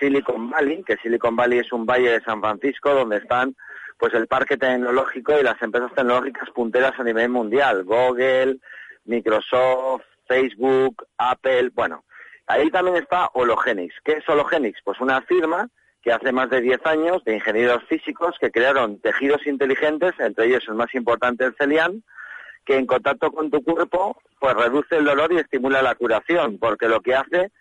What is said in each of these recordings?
Silicon Valley, que Silicon Valley es un valle de San Francisco donde están pues el parque tecnológico y las empresas tecnológicas punteras a nivel mundial, Google, Microsoft, Facebook, Apple, bueno, ahí también está Hologenix. ¿Qué es Hologenix? Pues una firma que hace más de 10 años de ingenieros físicos que crearon tejidos inteligentes, entre ellos el más importante el Celian, que en contacto con tu cuerpo pues reduce el dolor y estimula la curación, porque lo que hace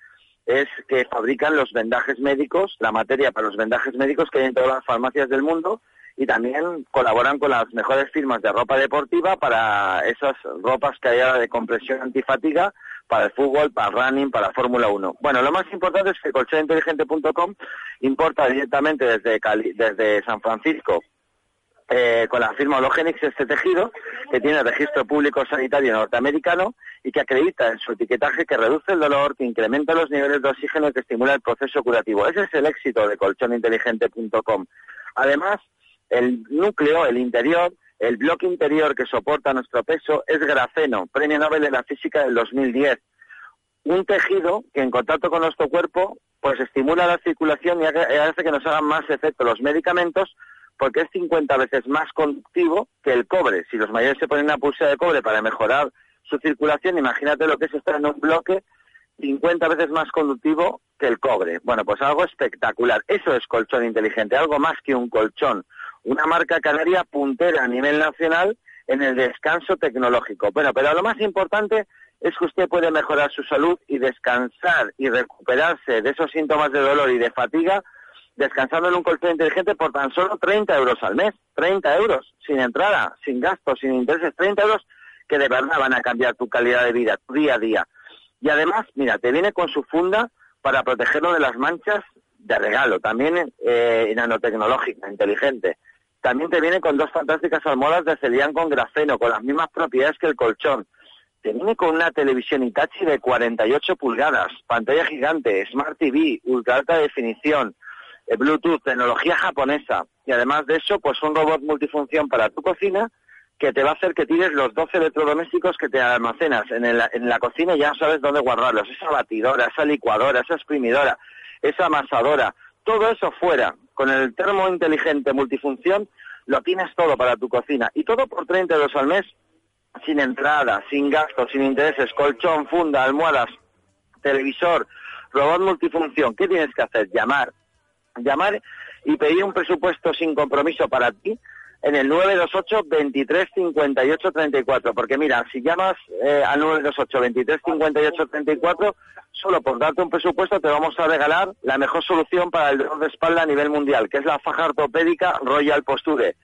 es que fabrican los vendajes médicos, la materia para los vendajes médicos que hay en todas las farmacias del mundo y también colaboran con las mejores firmas de ropa deportiva para esas ropas que haya de compresión antifatiga para el fútbol, para el running, para la Fórmula 1. Bueno, lo más importante es que colchoninteligente.com importa directamente desde, desde San Francisco eh, con la firma Hologenix este tejido, que tiene registro público sanitario norteamericano y que acredita en su etiquetaje que reduce el dolor, que incrementa los niveles de oxígeno y que estimula el proceso curativo. Ese es el éxito de colchoninteligente.com. Además, el núcleo, el interior, el bloque interior que soporta nuestro peso es grafeno, premio Nobel de la Física del 2010. Un tejido que en contacto con nuestro cuerpo pues estimula la circulación y hace que nos hagan más efecto los medicamentos porque es 50 veces más conductivo que el cobre. Si los mayores se ponen una pulsera de cobre para mejorar su circulación, imagínate lo que es estar en un bloque 50 veces más conductivo que el cobre. Bueno, pues algo espectacular. Eso es colchón inteligente, algo más que un colchón una marca canaria puntera a nivel nacional en el descanso tecnológico. Bueno, pero lo más importante es que usted puede mejorar su salud y descansar y recuperarse de esos síntomas de dolor y de fatiga descansando en un colchón inteligente por tan solo 30 euros al mes. 30 euros, sin entrada, sin gastos, sin intereses. 30 euros que de verdad van a cambiar tu calidad de vida, tu día a día. Y además, mira, te viene con su funda para protegerlo de las manchas de regalo, también eh, nanotecnológica, inteligente. También te viene con dos fantásticas almohadas de celián con grafeno, con las mismas propiedades que el colchón. Te viene con una televisión Hitachi de 48 pulgadas, pantalla gigante, Smart TV, ultra alta definición, eh, Bluetooth, tecnología japonesa. Y además de eso, pues un robot multifunción para tu cocina que te va a hacer que tires los 12 electrodomésticos que te almacenas en, la cocina y ya sabes dónde guardarlos. Esa batidora, esa licuadora, esa exprimidora, esa amasadora, todo eso fuera con el termo inteligente multifunción lo tienes todo para tu cocina y todo por 30 euros al mes sin entrada, sin gastos, sin intereses, colchón, funda, almohadas, televisor, robot multifunción. ¿Qué tienes que hacer? Llamar. Llamar y pedir un presupuesto sin compromiso para ti en el 928 23 58 34. Porque mira, si llamas eh, al 928 23 58 34, solo por darte un presupuesto te vamos a regalar la mejor solución para el dolor de espalda a nivel mundial, que es la faja ortopédica Royal Posture.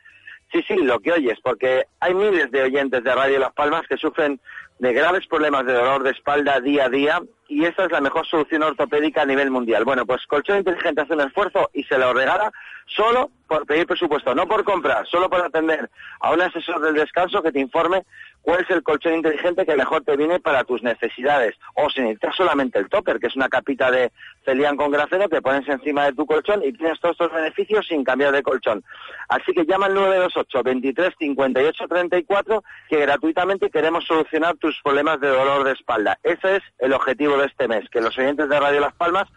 Sí, sí, lo que oyes, porque hay miles de oyentes de Radio Las Palmas que sufren de graves problemas de dolor de espalda día a día y esta es la mejor solución ortopédica a nivel mundial. Bueno, pues Colchón Inteligente hace un esfuerzo y se lo regala solo por pedir presupuesto, no por comprar, solo por atender a un asesor del descanso que te informe cuál es el colchón inteligente que mejor te viene para tus necesidades. O si necesitas solamente el topper, que es una capita de celián con grafeno que pones encima de tu colchón y tienes todos estos beneficios sin cambiar de colchón. Así que llama al 928 23 58 34 que gratuitamente queremos solucionar tus problemas de dolor de espalda. Ese es el objetivo de este mes, que los oyentes de Radio Las Palmas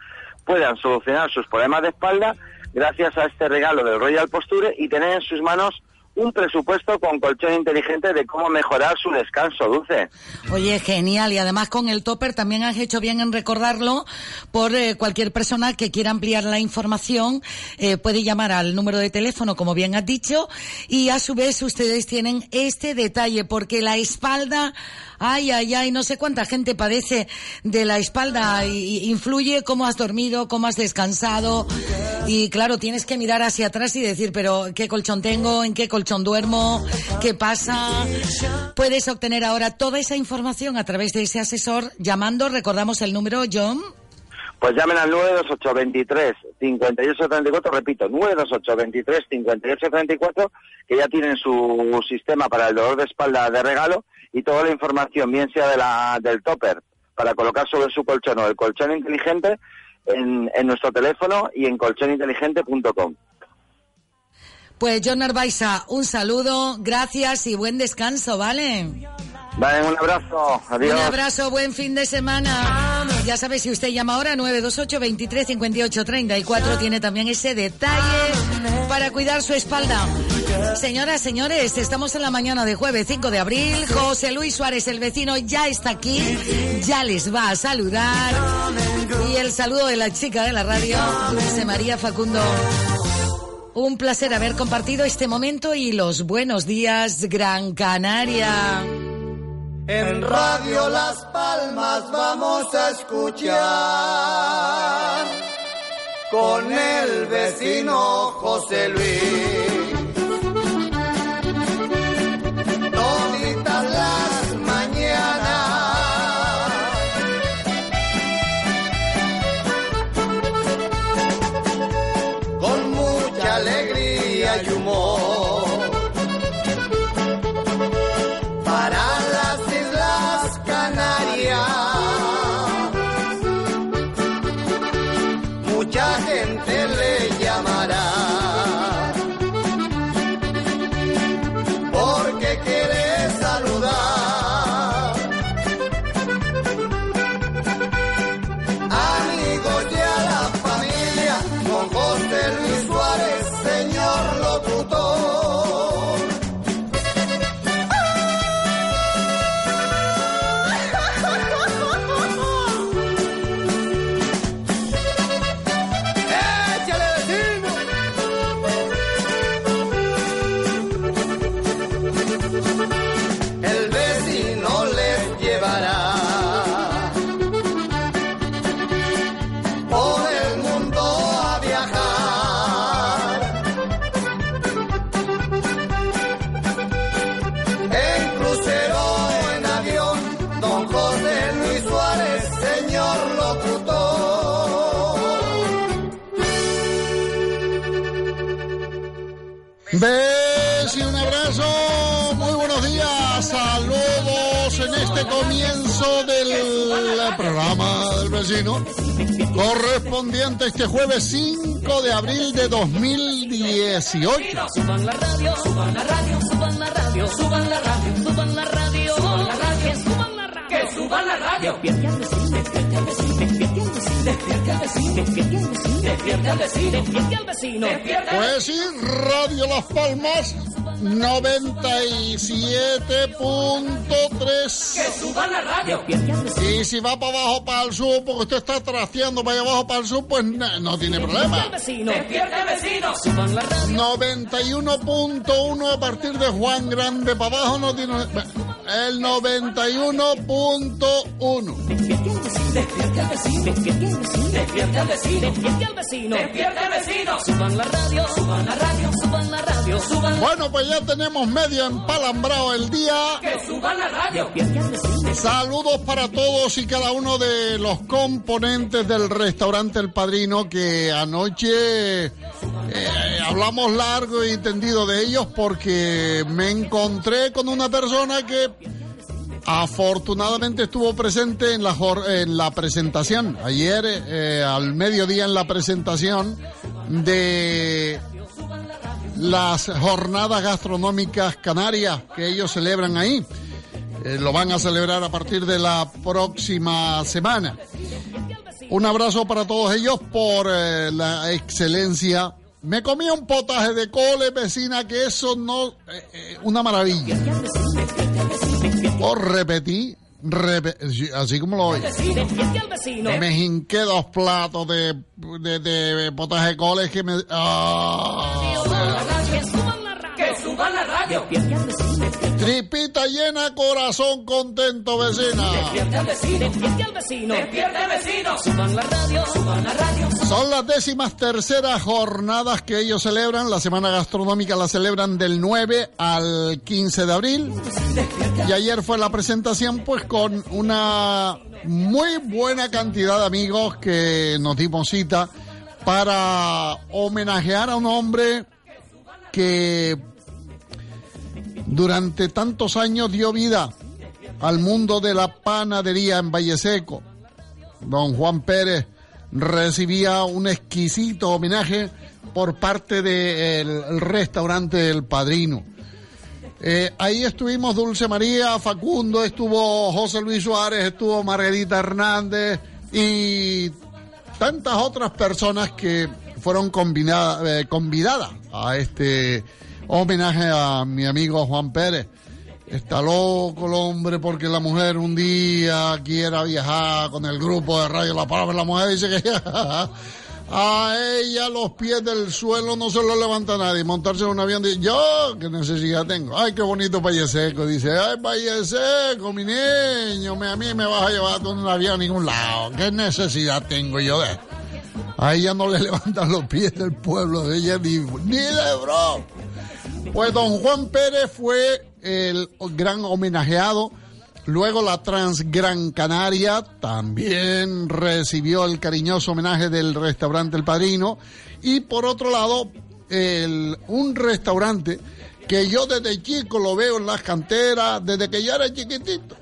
puedan solucionar sus problemas de espalda gracias a este regalo del Royal Posture y tener en sus manos un presupuesto con colchón inteligente de cómo mejorar su descanso, Dulce. Oye, genial. Y además con el topper también has hecho bien en recordarlo por eh, cualquier persona que quiera ampliar la información eh, puede llamar al número de teléfono, como bien has dicho, y a su vez ustedes tienen este detalle porque la espalda ay, ay, ay, no sé cuánta gente padece de la espalda y, influye cómo has dormido, cómo has descansado y claro, tienes que mirar hacia atrás y decir, pero ¿qué colchón tengo? ¿En qué colchón duermo? ¿Qué pasa? Puedes obtener ahora toda esa información a través de ese asesor llamando, recordamos el número, John. Pues llamen al 928 23 58 34, repito, 928 23 58 34, que ya tienen su sistema para el dolor de espalda de regalo y toda la información, bien sea del topper, para colocar sobre su colchón o el colchón inteligente, en, en nuestro teléfono y en colchoninteligente.com. Pues John Arbaiza, un saludo, gracias y buen descanso, ¿vale? Vale, un abrazo, adiós. Un abrazo, buen fin de semana. ya sabe, si usted llama ahora 928 23 58 34, tiene también ese detalle para cuidar su espalda. Señoras, señores, estamos en la mañana de jueves 5 de abril. José Luis Suárez, el vecino, ya está aquí, ya les va a saludar. Y el saludo de la chica de la radio, José María Facundo. Un placer haber compartido este momento y los buenos días, Gran Canaria. En Radio Las Palmas vamos a escuchar con el vecino José Luis. Correspondiente este jueves 5 de abril de 2018. Suban la radio, suban la radio, suban la radio, suban la radio, suban la radio, suban la radio, suban la radio, Pues sí, Radio Las Palmas 97.3. Que suba la radio. Y si va para abajo, para el sur, porque usted está trasteando para allá abajo, para el sur, pues no, tiene problema. vecino. 91.1 a partir de Juan Grande para abajo no tiene... El 91.1. Despierte al vecino, despierte al vecino, despierte al vecino, despierte al vecino. Suban la radio, suban la radio, suban la radio, suban Bueno, pues ya tenemos medio empalambrado el día. Que suban la radio. Saludos para todos y cada uno de los componentes del restaurante El Padrino que anoche eh, hablamos largo y tendido de ellos porque me encontré con una persona que Afortunadamente estuvo presente en la, en la presentación, ayer eh, al mediodía en la presentación de las jornadas gastronómicas canarias que ellos celebran ahí. Eh, lo van a celebrar a partir de la próxima semana. Un abrazo para todos ellos por eh, la excelencia. Me comí un potaje de cole, vecina, que eso no... una maravilla. O repetí, así como lo oí. Me hinqué dos platos de, de, de potaje coles que me... Ah, suban la radio. Tripita llena, corazón contento, vecina. Despierte al vecino, despierte al vecino, despierte al vecino. Suban la radio, suban la radio. Son las décimas terceras jornadas que ellos celebran. La semana gastronómica la celebran del 9 al 15 de abril. Y ayer fue la presentación, pues con una muy buena cantidad de amigos que nos dimos cita para homenajear a un hombre que durante tantos años dio vida al mundo de la panadería en Valle Seco. Don Juan Pérez recibía un exquisito homenaje por parte del restaurante El Padrino. Eh, ahí estuvimos Dulce María, Facundo, estuvo José Luis Suárez, estuvo Margarita Hernández, y tantas otras personas que fueron eh, convidadas a este homenaje a mi amigo Juan Pérez. Está loco el hombre porque la mujer un día quiera viajar con el grupo de Radio La Palabra. La mujer dice que a ella los pies del suelo no se lo levanta nadie. Montarse en un avión dice, yo, ¿qué necesidad tengo? Ay, qué bonito Valle Seco. Dice, ay, Valle Seco, mi niño, a mí me vas a llevar a un avión a ningún lado. ¿Qué necesidad tengo yo de A ella no le levantan los pies del pueblo de ella ni, ni de bro. Pues don Juan Pérez fue el gran homenajeado. Luego la Transgran Canaria también recibió el cariñoso homenaje del restaurante El Padrino. Y por otro lado, un restaurante que yo desde chico lo veo en las canteras, desde que ya era chiquitito,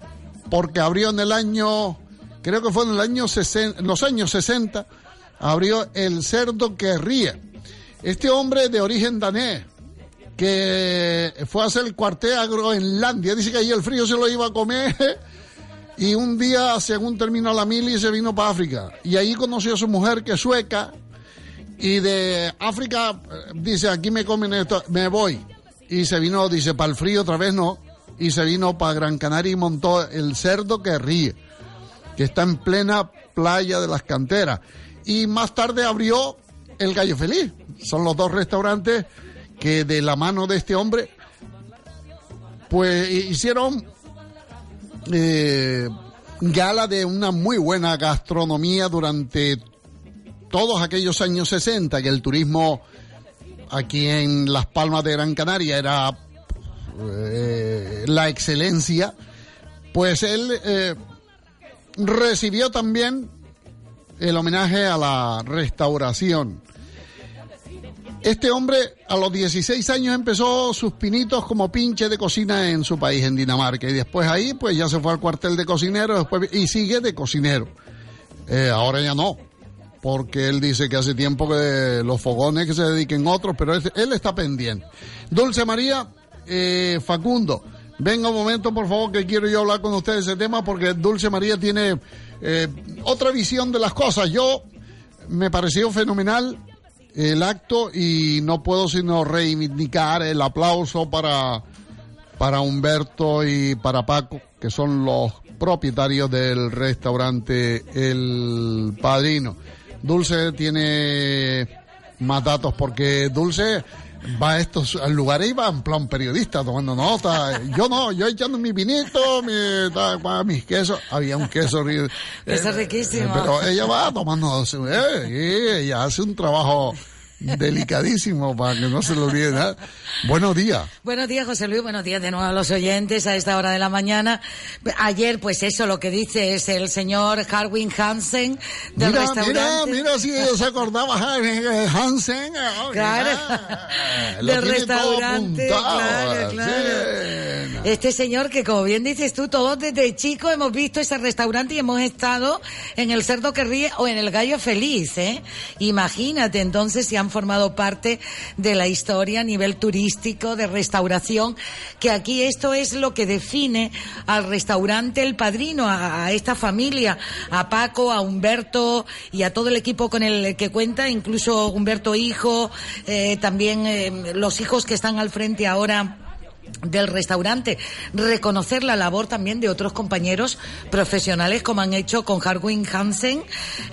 porque abrió en el año, creo que fue en el año 60, en los años 60, abrió el Cerdo que Ríe. Este hombre de origen danés, que fue a hacer el cuartel a Groenlandia. Dice que ahí el frío se lo iba a comer. Y un día, según terminó la mili, se vino para África. Y ahí conoció a su mujer, que es sueca. Y de África, eh, dice, aquí me comen esto, me voy. Y se vino, dice, para el frío otra vez no. Y se vino para Gran Canaria y montó el cerdo que ríe, que está en plena playa de las canteras. Y más tarde abrió el Gallo Feliz. Son los dos restaurantes que de la mano de este hombre, pues hicieron eh, gala de una muy buena gastronomía durante todos aquellos años 60, que el turismo aquí en Las Palmas de Gran Canaria era eh, la excelencia, pues él eh, recibió también el homenaje a la restauración. Este hombre a los 16 años empezó sus pinitos como pinche de cocina en su país, en Dinamarca, y después ahí pues ya se fue al cuartel de cocinero y sigue de cocinero. Eh, ahora ya no, porque él dice que hace tiempo que los fogones que se dediquen otros, pero él, está pendiente. Dulce María eh, Facundo, venga un momento por favor que quiero yo hablar con ustedes de ese tema porque Dulce María tiene eh, otra visión de las cosas. Yo me pareció fenomenal el acto y no puedo sino reivindicar el aplauso para, para Humberto y para Paco, que son los propietarios del restaurante El Padrino. Dulce tiene más datos porque Dulce va a estos lugares y va en plan periodista tomando nota. Yo no, yo echando mi vinito, mi, mis quesos. Había un queso. Queso riquísimo. pero ella va tomando, eh, ella hace un trabajo delicadísimo para que no se lo olvide nada. Buenos días. Buenos días, José Luis. Buenos días de nuevo a los oyentes a esta hora de la mañana. Ayer, pues eso, lo que dice es el señor Harwin Hansen del mira, restaurante. Mira, mira si se acordaba Hansen. claro. del restaurante. Claro, claro. Este señor que, como bien dices tú, todos desde chicos hemos visto ese restaurante y hemos estado en el Cerdo que Ríe o en el Gallo Feliz, ¿eh? Imagínate, entonces, si han formado parte de la historia a nivel turístico, de restauración, que aquí esto es lo que define al restaurante El Padrino, a, esta familia, a Paco, a Humberto y a todo el equipo con el que cuenta, incluso Humberto hijo, eh, también eh, los hijos que están al frente ahora del restaurante, reconocer la labor también de otros compañeros profesionales como han hecho con Harwin Hansen,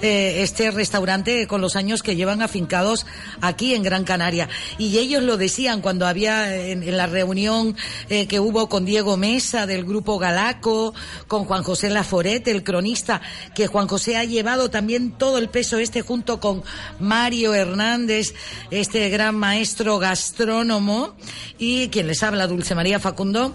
eh, este restaurante con los años que llevan afincados aquí en Gran Canaria. Y ellos lo decían cuando había en, la reunión eh, que hubo con Diego Mesa del grupo Galaco, con Juan José Laforet, el cronista, que Juan José ha llevado también todo el peso este junto con Mario Hernández, este gran maestro gastrónomo, y quien les habla, Dulce María Facundo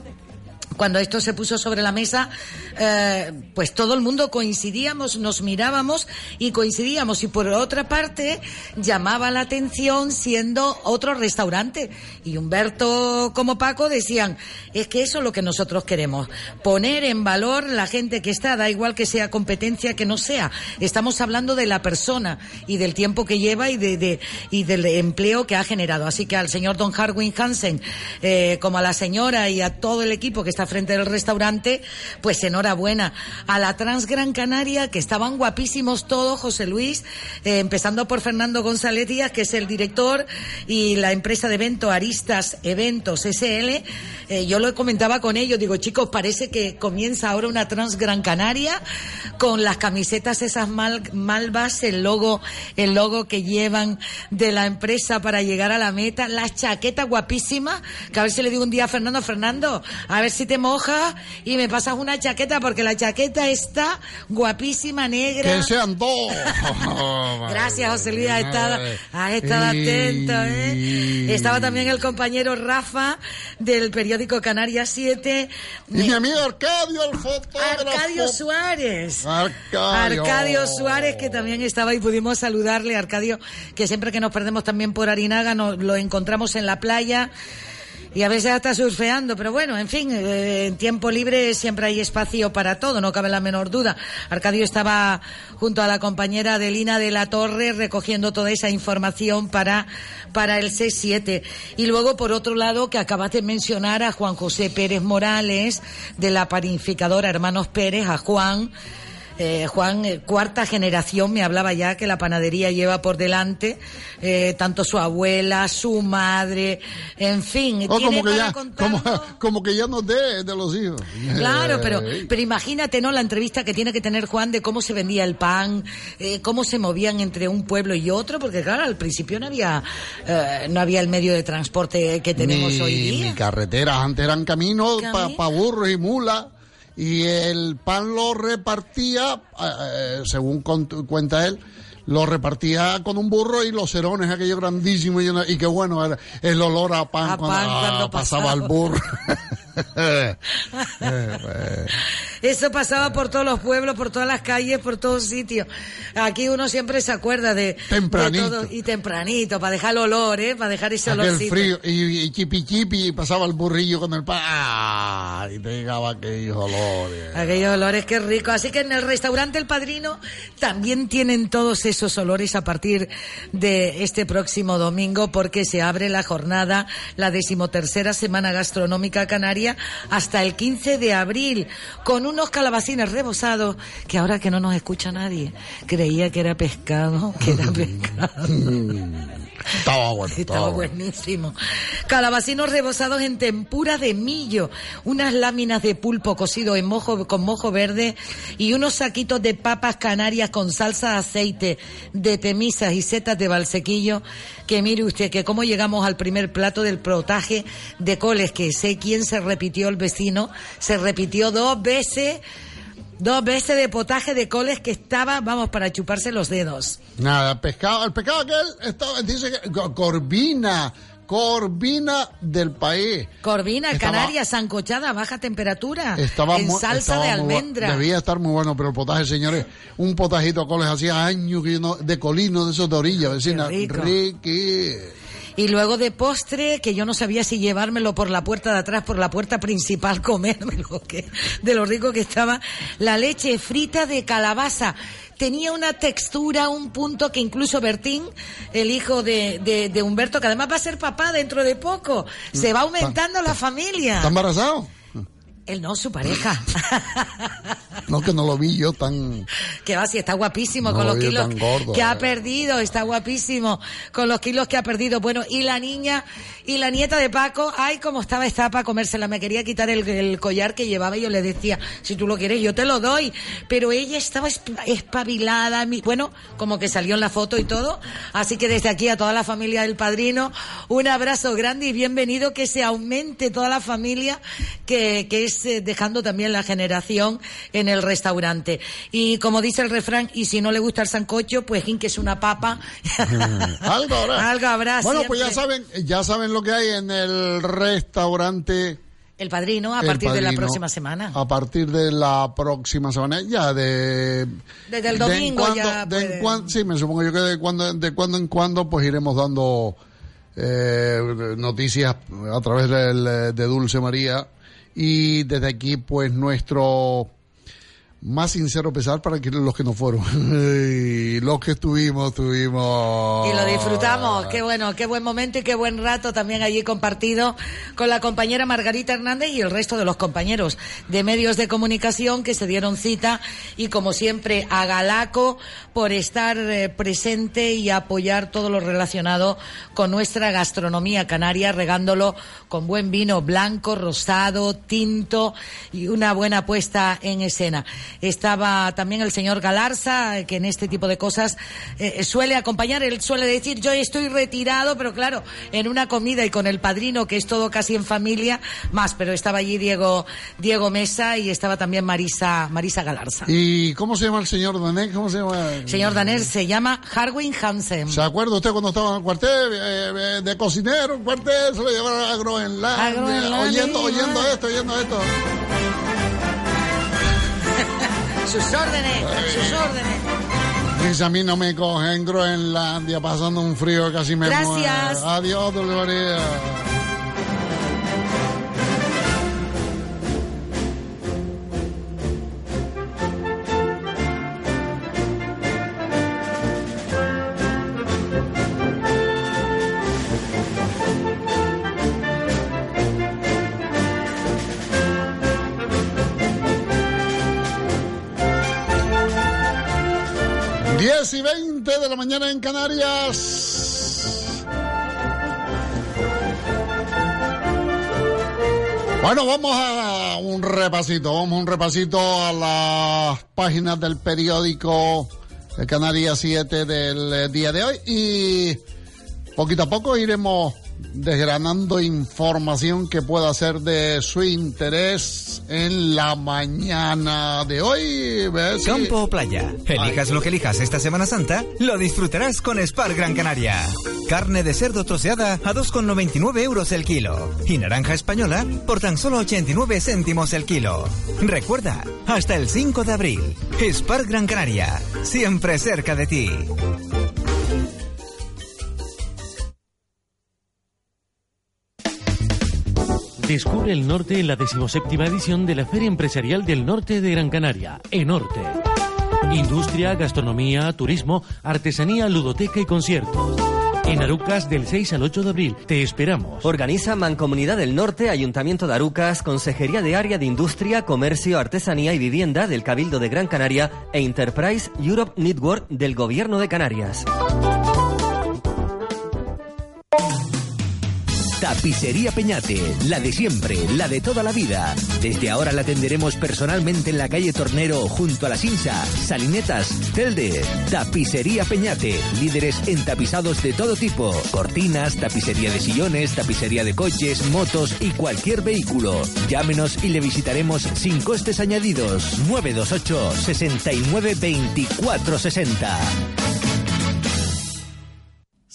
cuando esto se puso sobre la mesa, eh, pues todo el mundo coincidíamos, nos mirábamos y coincidíamos. Y por otra parte, llamaba la atención siendo otro restaurante. Y Humberto como Paco decían, es que eso es lo que nosotros queremos, poner en valor la gente que está, da igual que sea competencia, que no sea. Estamos hablando de la persona y del tiempo que lleva y, de, y del empleo que ha generado. Así que al señor Don Harwin Hansen, eh, como a la señora y a todo el equipo que está frente del restaurante, pues enhorabuena. A la Trans Gran Canaria, que estaban guapísimos todos, José Luis, eh, empezando por Fernando González Díaz, que es el director, y la empresa de evento Aristas Eventos SL. Eh, yo lo comentaba con ellos, digo, chicos, parece que comienza ahora una Trans Gran Canaria con las camisetas esas mal, malvas, el logo, el logo que llevan de la empresa para llegar a la meta, las chaquetas guapísimas, que a ver si le digo un día a Fernando, Fernando, a ver si te mojas y me pasas una chaqueta, porque la chaqueta está guapísima, negra. Que sean dos. Gracias, José Luis, has estado, has estado atento, ¿eh? Estaba también el compañero Rafa del periódico Canarias 7. Y mi amigo Arcadio, el fotógrafo. Arcadio Suárez. Arcadio. Arcadio Suárez, que también estaba y pudimos saludarle. Arcadio, que siempre que nos perdemos también por Arinaga, nos lo encontramos en la playa y a veces hasta surfeando, pero bueno, en fin, eh, en tiempo libre siempre hay espacio para todo, no cabe la menor duda. Arcadio estaba junto a la compañera Adelina de la Torre recogiendo toda esa información para, para el C7. Y luego, por otro lado, que acabas de mencionar a Juan José Pérez Morales, de la panificadora Hermanos Pérez, a Juan, eh, Juan, eh, cuarta generación, me hablaba ya que la panadería lleva por delante, eh, tanto su abuela, su madre, en fin. Oh, como, que ya, como, como que ya no de, de los hijos. Claro, pero, pero imagínate, ¿no? La entrevista que tiene que tener Juan de cómo se vendía el pan, eh, cómo se movían entre un pueblo y otro, porque claro, al principio no había, no había el medio de transporte que tenemos ni, hoy día. ni carreteras, antes eran caminos para Camino. burros y mulas. Y el pan lo repartía, eh, según cont- cuenta él, lo repartía con un burro y los cerones, aquello grandísimo. Y, y qué bueno era el olor a pan, A cuando, pan cuando pasaba pasaba. el burro. Eso pasaba por todos los pueblos, por todas las calles, por todos sitios. Aquí uno siempre se acuerda de, Tempranito. de todo. Y tempranito, para dejar el olor, ¿eh? Para dejar ese olorcito. frío, y, y chipi chipi, y pasaba el burrillo con el pan, ¡ah! y te llegaba aquellos olores. Aquellos olores, qué rico. Así que en el restaurante El Padrino también tienen todos esos olores a partir de este próximo domingo porque se abre la jornada, la decimotercera semana gastronómica canaria hasta el 15 de abril con unos calabacines rebosados que ahora que no nos escucha nadie, creía que era pescado, que era pescado. Estaba bueno, estaba Estaba bueno. buenísimo. Calabacinos rebozados en tempura de millo, unas láminas de pulpo cocido en mojo, con mojo verde y unos saquitos de papas canarias con salsa de aceite, de temisas y setas de balsequillo. Que mire usted que cómo llegamos al primer plato del protaje de coles, que sé quién se repitió el vecino, se repitió dos veces. Dos veces de potaje de coles que estaba, vamos, para chuparse los dedos. Nada, pescado, el pescado aquel estaba, dice que co- corvina, corvina del país. Corvina, Estaba- Canarias, sancochada, baja temperatura, Estaba en salsa estaba de muy almendra. Debía estar muy bueno, pero el potaje, señores, un potajito coles hacía años que yo no, de colino, de esos de orilla, vecina. rico. Riqui. Y luego de postre, que yo no sabía si llevármelo por la puerta de atrás, por la puerta principal, comérmelo, que, de lo rico que estaba, la leche frita de calabaza. Tenía una textura, un punto que incluso Bertín, el hijo de, de, de Humberto, que además va a ser papá dentro de poco, se va aumentando la familia. ¿Está embarazado? Él no, su pareja. No, que no lo vi yo tan... Que va, si está guapísimo No con lo los kilos gordo, que ha eh. perdido, está guapísimo con los kilos que ha perdido. Bueno, y la niña y la nieta de Paco, ay, cómo estaba esta para comérsela. Me quería quitar el, el collar que llevaba y yo le decía, si tú lo quieres, yo te lo doy. Pero ella estaba esp- espabilada, mi- bueno, como que salió en la foto y todo. Así que desde aquí a toda la familia del padrino, un abrazo grande y bienvenido que se aumente toda la familia que, que es eh, dejando también la generación en el restaurante. Y como dice el refrán, y si no le gusta el sancocho, pues que es una papa. Algo habrá. Algo habrá Bueno, pues ya saben, ya saben lo que hay en el restaurante. El padrino a El partir de la próxima semana. A partir de la próxima semana, ya de... Desde el de domingo cuando- ya de sí, me supongo yo que de cuando, de cuando en cuando pues iremos dando eh, noticias a través del, eh, de Dulce María y desde aquí pues nuestro más sincero pesar para los que no fueron. Los que estuvimos, estuvimos. Y lo disfrutamos. Qué bueno, qué buen momento y qué buen rato también allí compartido con la compañera Margarita Hernández y el resto de los compañeros de medios de comunicación que se dieron cita y como siempre a Galaco por estar eh, presente y apoyar todo lo relacionado con nuestra gastronomía canaria, regándolo con buen vino blanco, rosado, tinto y una buena puesta en escena. Estaba también el señor Galarza, que en este tipo de cosas eh, suele acompañar. Él suele decir, yo estoy retirado, pero claro, en una comida y con el padrino, que es todo casi en familia, más. Pero estaba allí Diego, Diego Mesa y estaba también Marisa, Marisa Galarza. ¿Y cómo se llama el señor Danés? ¿Cómo se llama? Señor Danés se llama Harwin Hansen. ¿Se acuerda usted cuando estaba en el cuartel eh, eh, de cocinero, en cuartel, se lo llevaron a Groenlandia, oyendo, oyendo esto, oyendo esto. Sus órdenes, sus órdenes. Dice, a mí no me cogen en Groenlandia pasando un frío casi me Gracias. muero. Adiós, Dolores. 10 y 20 de la mañana en Canarias. Bueno, vamos a un repasito, vamos a un repasito a las páginas del periódico de Canarias 7 del eh, día de hoy y poquito a poco iremos desgranando información que pueda ser de su interés en la mañana de hoy. ¿Ves? Campo o playa. Elijas lo que elijas esta Semana Santa, lo disfrutarás con Spar Gran Canaria. Carne de cerdo troceada a 2,99 euros el kilo. Y naranja española por tan solo 89 céntimos el kilo. Recuerda, hasta el 5 de abril. Spar Gran Canaria. Siempre cerca de ti. Descubre el norte en la decimoséptima edición de la Feria Empresarial del Norte de Gran Canaria, Enorte. Industria, gastronomía, turismo, artesanía, ludoteca y conciertos. En Arucas del 6 al 8 de abril. Te esperamos. Organiza Mancomunidad del Norte, Ayuntamiento de Arucas, Consejería de Área de Industria, Comercio, Artesanía y Vivienda del Cabildo de Gran Canaria e Enterprise Europe Network del Gobierno de Canarias. Tapicería Peñate, la de siempre, la de toda la vida. Desde ahora la atenderemos personalmente en la calle Tornero, junto a la Sinsa, Salinetas, Telde. Tapicería Peñate, líderes en tapizados de todo tipo. Cortinas, tapicería de sillones, tapicería de coches, motos y cualquier vehículo. Llámenos y le visitaremos sin costes añadidos. 928 69 24 60.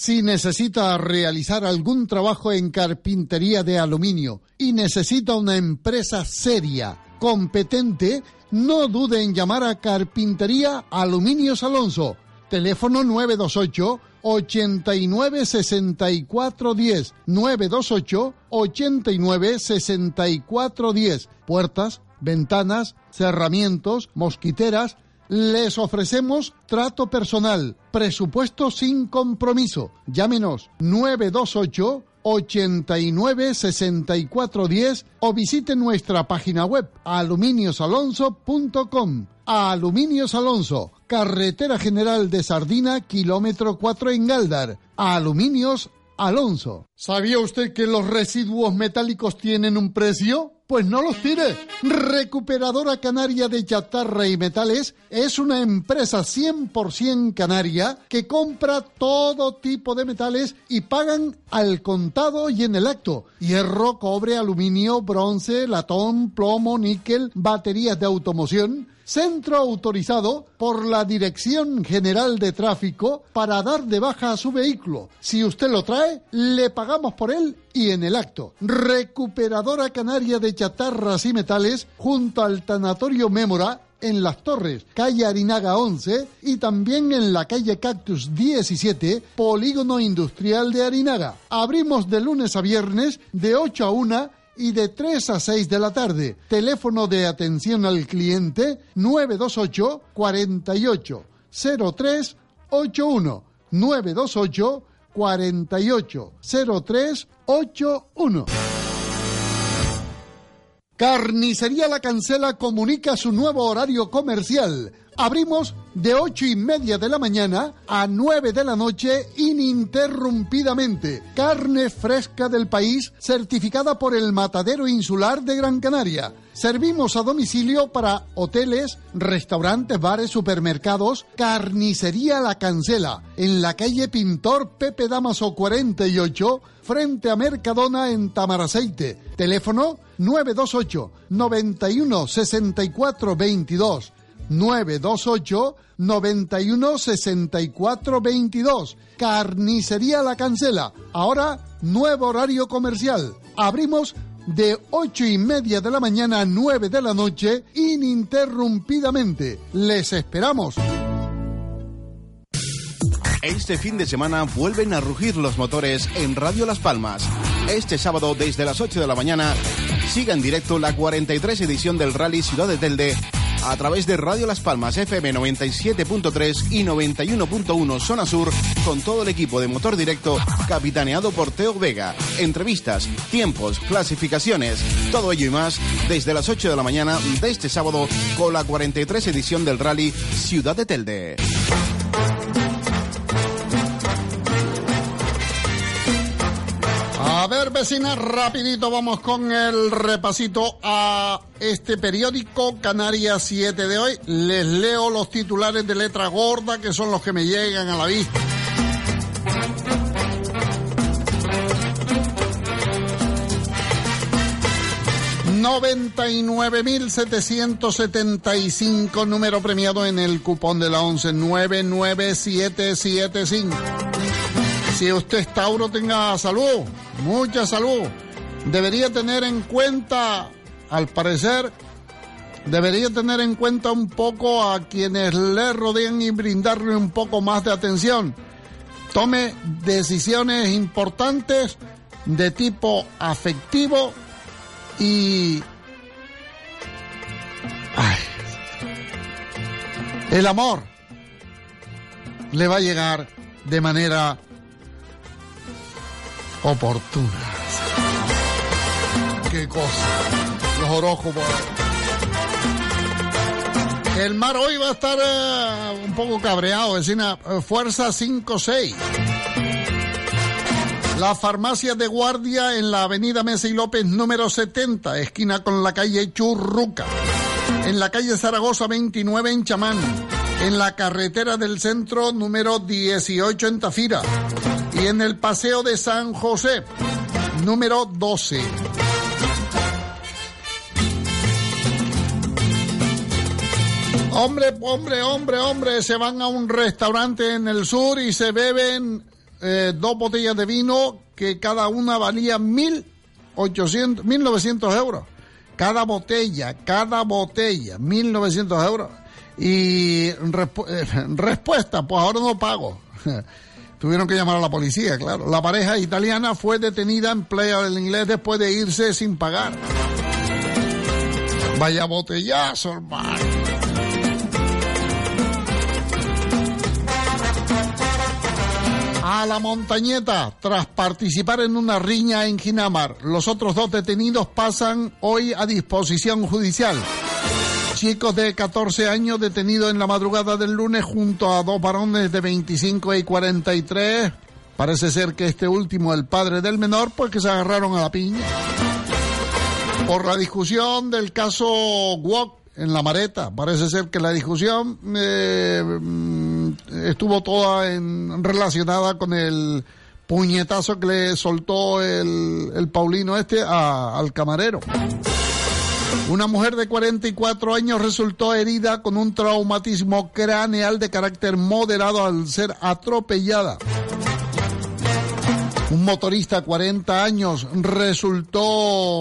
Si necesita realizar algún trabajo en carpintería de aluminio y necesita una empresa seria, competente, no dude en llamar a Carpintería Aluminios Alonso. Teléfono 928 89 64 10 928 89 64 10 Puertas, ventanas, cerramientos, mosquiteras, les ofrecemos trato personal, presupuesto sin compromiso. Llámenos 928 89 64 10 o visite nuestra página web aluminiosalonso.com. Aluminios Alonso, Carretera General de Sardina, kilómetro 4 en Galdar. Aluminios Alonso. ¿Sabía usted que los residuos metálicos tienen un precio? Pues no los tire. Recuperadora Canaria de Chatarra y Metales es una empresa 100% canaria que compra todo tipo de metales y pagan al contado y en el acto. Hierro, cobre, aluminio, bronce, latón, plomo, níquel, baterías de automoción centro autorizado por la Dirección General de Tráfico para dar de baja a su vehículo. Si usted lo trae, le pagamos por él y en el acto. Recuperadora Canaria de Chatarras y Metales junto al Tanatorio Mémora en Las Torres, calle Arinaga 11 y también en la calle Cactus 17, Polígono Industrial de Arinaga. Abrimos de lunes a viernes de 8 a 1 y de 3 a 6 de la tarde. Teléfono de atención al cliente 928 48 03 81 928 48 03 81. Carnicería La Cancela comunica su nuevo horario comercial. Abrimos de ocho y media de la mañana a 9 de la noche ininterrumpidamente. Carne fresca del país certificada por el Matadero Insular de Gran Canaria. Servimos a domicilio para hoteles, restaurantes, bares, supermercados. Carnicería La Cancela, en la calle Pintor Pepe Damaso 48, frente a Mercadona en Tamaraceite. Teléfono 928 91 64 22. 928 91 64 22. Carnicería La Cancela. Ahora, nuevo horario comercial. Abrimos de ocho y media de la mañana a 9 de la noche ininterrumpidamente. Les esperamos. Este fin de semana vuelven a rugir los motores en Radio Las Palmas. Este sábado desde las 8 de la mañana siga en directo la 43 edición del Rally Ciudad de Telde a través de Radio Las Palmas FM 97.3 y 91.1 Zona Sur con todo el equipo de motor directo capitaneado por Teo Vega. Entrevistas, tiempos, clasificaciones, todo ello y más desde las 8 de la mañana de este sábado con la 43 edición del Rally Ciudad de Telde. A ver, vecinas, rapidito vamos con el repasito a este periódico Canarias 7 de hoy. Les leo los titulares de letra gorda que son los que me llegan a la vista. $99.775 número premiado en el cupón de la 11 99775. Si usted Tauro, tenga salud, mucha salud. Debería tener en cuenta, al parecer, debería tener en cuenta un poco a quienes le rodean y brindarle un poco más de atención. Tome decisiones importantes de tipo afectivo y... Ay. El amor le va a llegar de manera oportuna. Qué cosa. Los horóscopos. El mar hoy va a estar eh, un poco cabreado, vecina. Eh, fuerza 5-6. La farmacia de guardia en la avenida Mesa y López número 70, esquina con la calle Churruca. En la calle Zaragoza 29 en Chamán. En la carretera del centro número 18 en Tafira en el Paseo de San José, número 12. Hombre, hombre, hombre, hombre, se van a un restaurante en el sur y se beben eh, dos botellas de vino que cada una valía mil ochocientos, mil novecientos euros. Cada botella, cada botella, mil novecientos euros. Y eh, respuesta, pues ahora no pago. Tuvieron que llamar a la policía, claro. La pareja italiana fue detenida en Playa del Inglés después de irse sin pagar. Vaya botellazo, hermano. A la montañeta, tras participar en una riña en Ginamar, los otros dos detenidos pasan hoy a disposición judicial chicos de 14 años detenidos en la madrugada del lunes junto a dos varones de 25 y 43. Parece ser que este último, el padre del menor, pues que se agarraron a la piña. Por la discusión del caso Wok en la Mareta. Parece ser que la discusión eh, mm, estuvo toda en, relacionada con el puñetazo que le soltó el, el Paulino este al camarero. Una mujer de 44 años resultó herida con un traumatismo craneal de carácter moderado al ser atropellada. Un motorista de 40 años resultó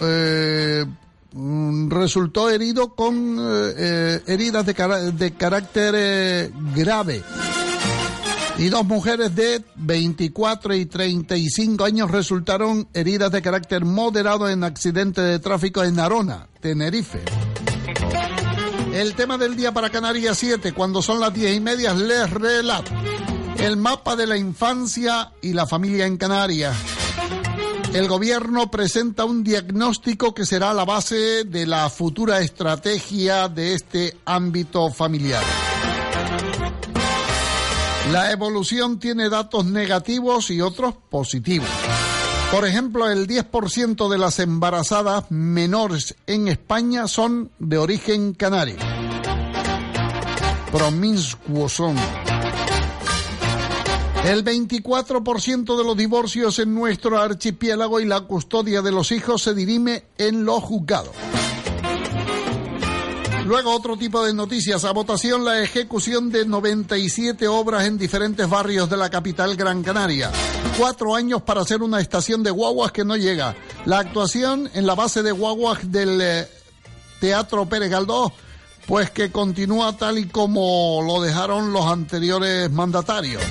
eh, resultó herido con eh, heridas de, carácter eh, grave Y dos mujeres de 24 y 35 años resultaron heridas de carácter moderado en accidente de tráfico en Arona, Tenerife. El tema del día para Canarias 7, cuando son las 10 y media, les relato el mapa de la infancia y la familia en Canarias. El gobierno presenta un diagnóstico que será la base de la futura estrategia de este ámbito familiar. La evolución tiene datos negativos y otros positivos. Por ejemplo, el 10% de las embarazadas menores en España son de origen canario. Promiscuos son. El 24% de los divorcios en nuestro archipiélago y la custodia de los hijos se dirime en los juzgados. Luego otro tipo de noticias. A votación la ejecución de 97 obras en diferentes barrios de la capital Gran Canaria. Cuatro años para hacer una estación de guaguas que no llega. La actuación en la base de guaguas del eh, Teatro Pérez Galdós, pues que continúa tal y como lo dejaron los anteriores mandatarios.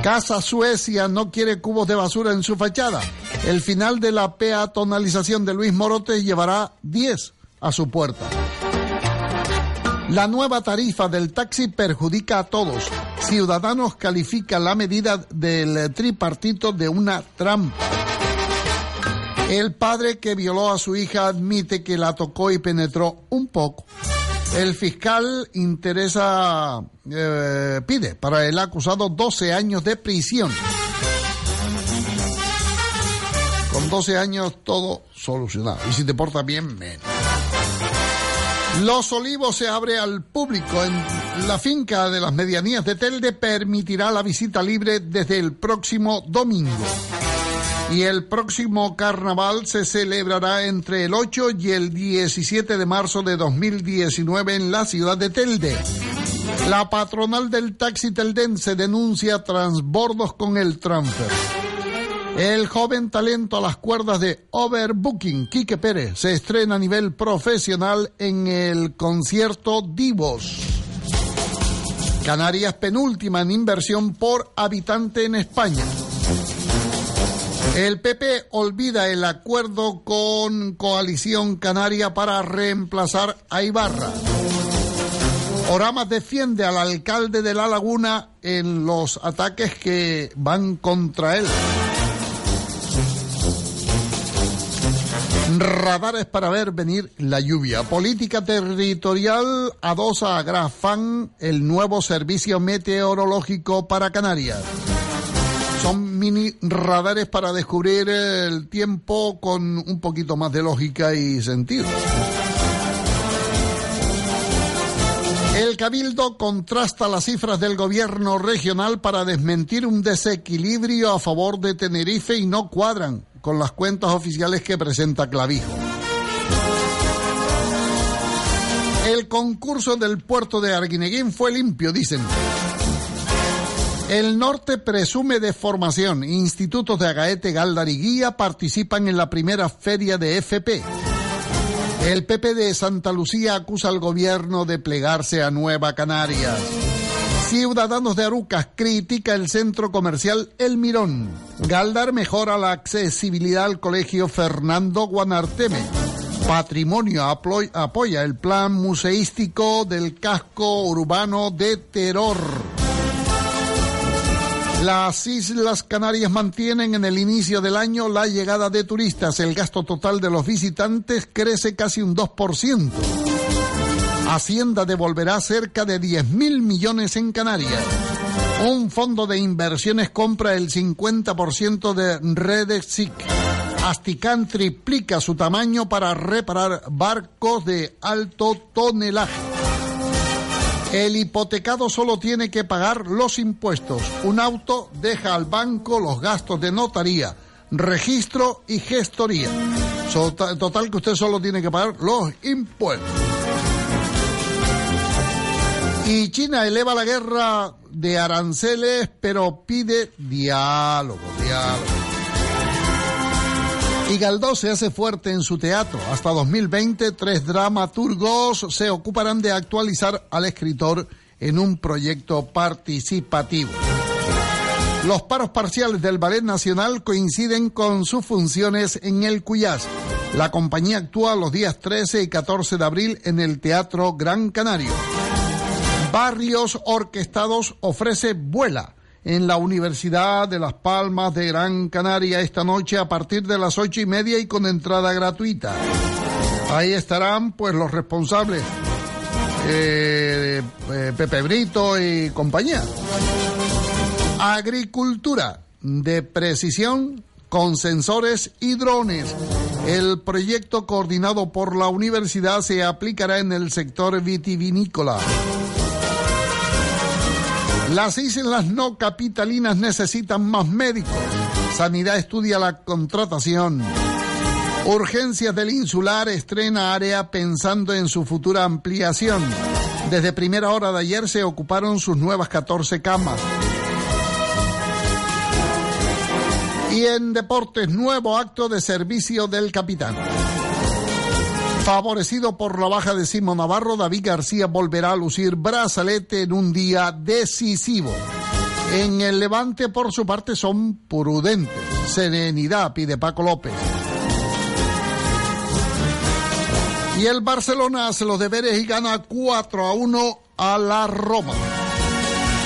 Casa Suecia no quiere cubos de basura en su fachada. El final de la peatonalización de Luis Morote llevará 10 a su puerta. La nueva tarifa del taxi perjudica a todos. Ciudadanos califica la medida del tripartito de una trampa. El padre que violó a su hija admite que la tocó y penetró un poco. El fiscal interesa, eh, pide para el acusado 12 años de prisión. Con 12 años todo solucionado. Y si te portas bien, menos. Los Olivos se abre al público en la finca de las medianías de Telde permitirá la visita libre desde el próximo domingo. Y el próximo carnaval se celebrará entre el 8 y el 17 de marzo de 2019 en la ciudad de Telde. La patronal del taxi teldense denuncia transbordos con el transfer. El joven talento a las cuerdas de Overbooking, Quique Pérez, se estrena a nivel profesional en el concierto Divos. Canarias penúltima en inversión por habitante en España. El PP olvida el acuerdo con Coalición Canaria para reemplazar a Ibarra. Oramas defiende al alcalde de La Laguna en los ataques que van contra él. Radares para ver venir la lluvia. Política territorial adosa a Grafán el nuevo servicio meteorológico para Canarias. Son mini radares para descubrir el tiempo con un poquito más de lógica y sentido. El Cabildo contrasta las cifras del gobierno regional para desmentir un desequilibrio a favor de Tenerife y no cuadran con las cuentas oficiales que presenta Clavijo. El concurso del puerto de Arguineguín fue limpio, dicen. El norte presume de formación. Institutos de Agaete, Galdar y Guía participan en la primera feria de FP. El PP de Santa Lucía acusa al gobierno de plegarse a Nueva Canarias. Ciudadanos de Arucas critica el centro comercial El Mirón. Galdar mejora la accesibilidad al colegio Fernando Guanarteme. Patrimonio apoya el plan museístico del casco urbano de Terror. Las Islas Canarias mantienen en el inicio del año la llegada de turistas. El gasto total de los visitantes crece casi un 2%. Hacienda devolverá cerca de 10 mil millones en Canarias. Un fondo de inversiones compra el 50% de Redesic. Asticán triplica su tamaño para reparar barcos de alto tonelaje. El hipotecado solo tiene que pagar los impuestos. Un auto deja al banco los gastos de notaría, registro y gestoría. Total que usted solo tiene que pagar los impuestos. Y China eleva la guerra de aranceles, pero pide diálogo, diálogo. Y Galdós se hace fuerte en su teatro. Hasta 2020, tres dramaturgos se ocuparán de actualizar al escritor en un proyecto participativo. Los paros parciales del Ballet Nacional coinciden con sus funciones en el Cuyás. La compañía actúa los días 13 y 14 de abril en el Teatro Gran Canario. Barrios Orquestados ofrece Vuela en la Universidad de Las Palmas de Gran Canaria esta noche a partir de las ocho y media y con entrada gratuita. Ahí estarán pues los responsables, eh, eh, Pepe Brito y compañía. Agricultura de precisión con sensores y drones. El proyecto coordinado por la universidad se aplicará en el sector vitivinícola. Las islas no capitalinas necesitan más médicos. Sanidad estudia la contratación. Urgencias del Insular estrena área pensando en su futura ampliación. Desde primera hora de ayer se ocuparon sus nuevas 14 camas. Y en deportes, nuevo acto de servicio del capitán. Favorecido por la baja de Simón Navarro, David García volverá a lucir brazalete en un día decisivo. En el Levante, por su parte, son prudentes. Serenidad, pide Paco López. Y el Barcelona hace los deberes y gana 4 a 1 a la Roma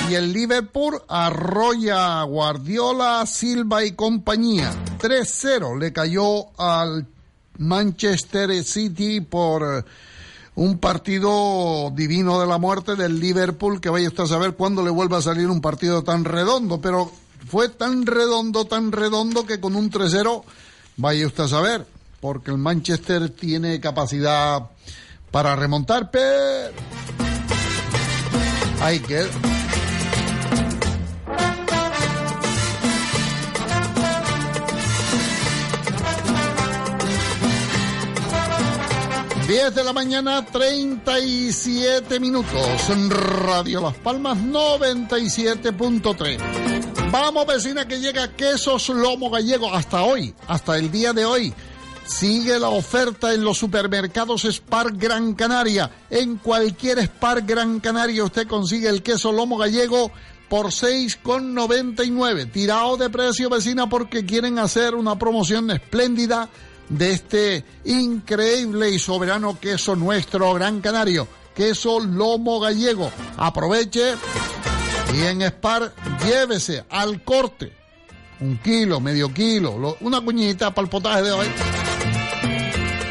y el Liverpool arrolla a Guardiola, Silva y compañía. 3-0 le cayó al Manchester City por eh, un partido divino de la muerte del Liverpool, que vaya usted a saber cuándo le vuelva a salir un partido tan redondo, pero fue tan redondo, tan redondo que con un 3-0 vaya usted a saber, porque el Manchester tiene capacidad para remontar, pero... Hay que... 10 de la mañana, 37 minutos. En Radio Las Palmas 97.3. Vamos, vecina, que llega quesos lomo gallego hasta hoy, hasta el día de hoy. Sigue la oferta en los supermercados Spar Gran Canaria. En cualquier Spar Gran Canaria usted consigue el queso lomo gallego por 6,99. Tirado de precio, vecina, porque quieren hacer una promoción espléndida de este increíble y soberano queso nuestro Gran Canario, queso lomo gallego. Aproveche y en Spar llévese al corte un kilo, medio kilo, una cuñita para el potaje de hoy.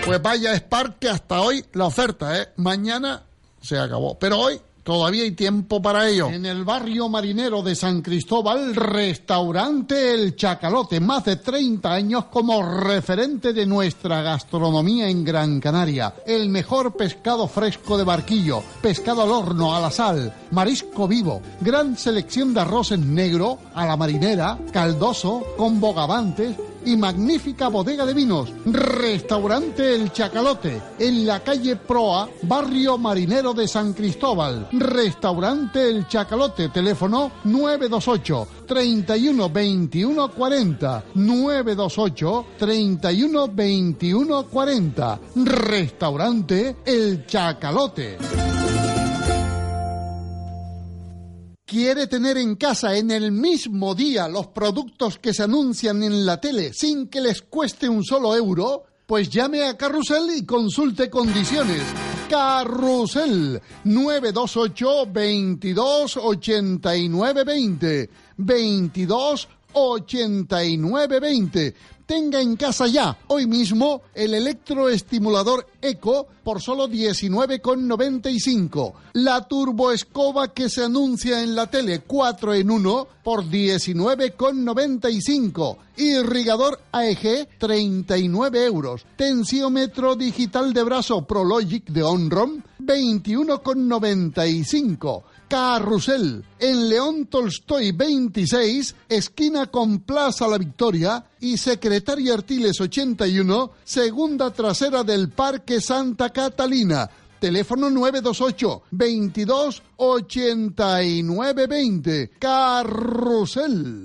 Pues vaya Spar que hasta hoy la oferta, ¿eh? Mañana se acabó. Pero hoy Todavía hay tiempo para ello. En el barrio marinero de San Cristóbal, restaurante El Chacalote, más de 30 años como referente de nuestra gastronomía en Gran Canaria. El mejor pescado fresco de barquillo, pescado al horno, a la sal, marisco vivo, gran selección de arroces negro, a la marinera, caldoso, con bogavantes, y magnífica bodega de vinos. Restaurante El Chacalote, en la calle Proa, barrio marinero de San Cristóbal. Restaurante El Chacalote, teléfono 928 31 21 40. 928 31 21 40. Restaurante El Chacalote. Quiere tener en casa en el mismo día los productos que se anuncian en la tele sin que les cueste un solo euro, pues llame a Carrusel y consulte condiciones. Carrusel 928 22 89 20 22 89 20 tenga en casa ya, hoy mismo, el electroestimulador Eco por solo 19,95. La turboescoba que se anuncia en la tele 4 en 1 por 19,95. Irrigador AEG 39 euros. Tensiómetro digital de brazo Prologic de Onrom 21,95. Carrusel, en León Tolstoy 26, esquina con Plaza La Victoria y Secretaria Artiles 81, segunda trasera del Parque Santa Catalina. Teléfono 928 22 89 20. Carrusel.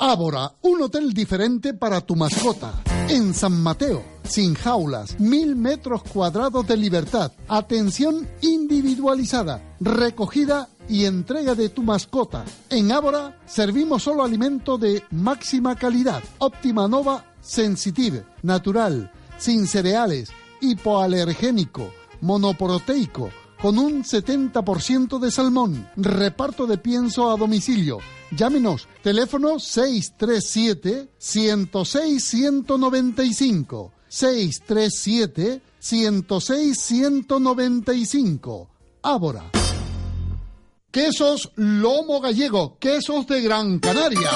Ábora, un hotel diferente para tu mascota. En San Mateo, sin jaulas, mil metros cuadrados de libertad. Atención individual individualizada, recogida y entrega de tu mascota. En Ávora servimos solo alimento de máxima calidad. Óptima Nova Sensitive, natural, sin cereales, hipoalergénico, monoproteico, con un 70% de salmón. Reparto de pienso a domicilio. Llámenos, teléfono 637 106 195. 637 106 195. Ábora. Quesos Lomo Gallego, quesos de Gran Canaria,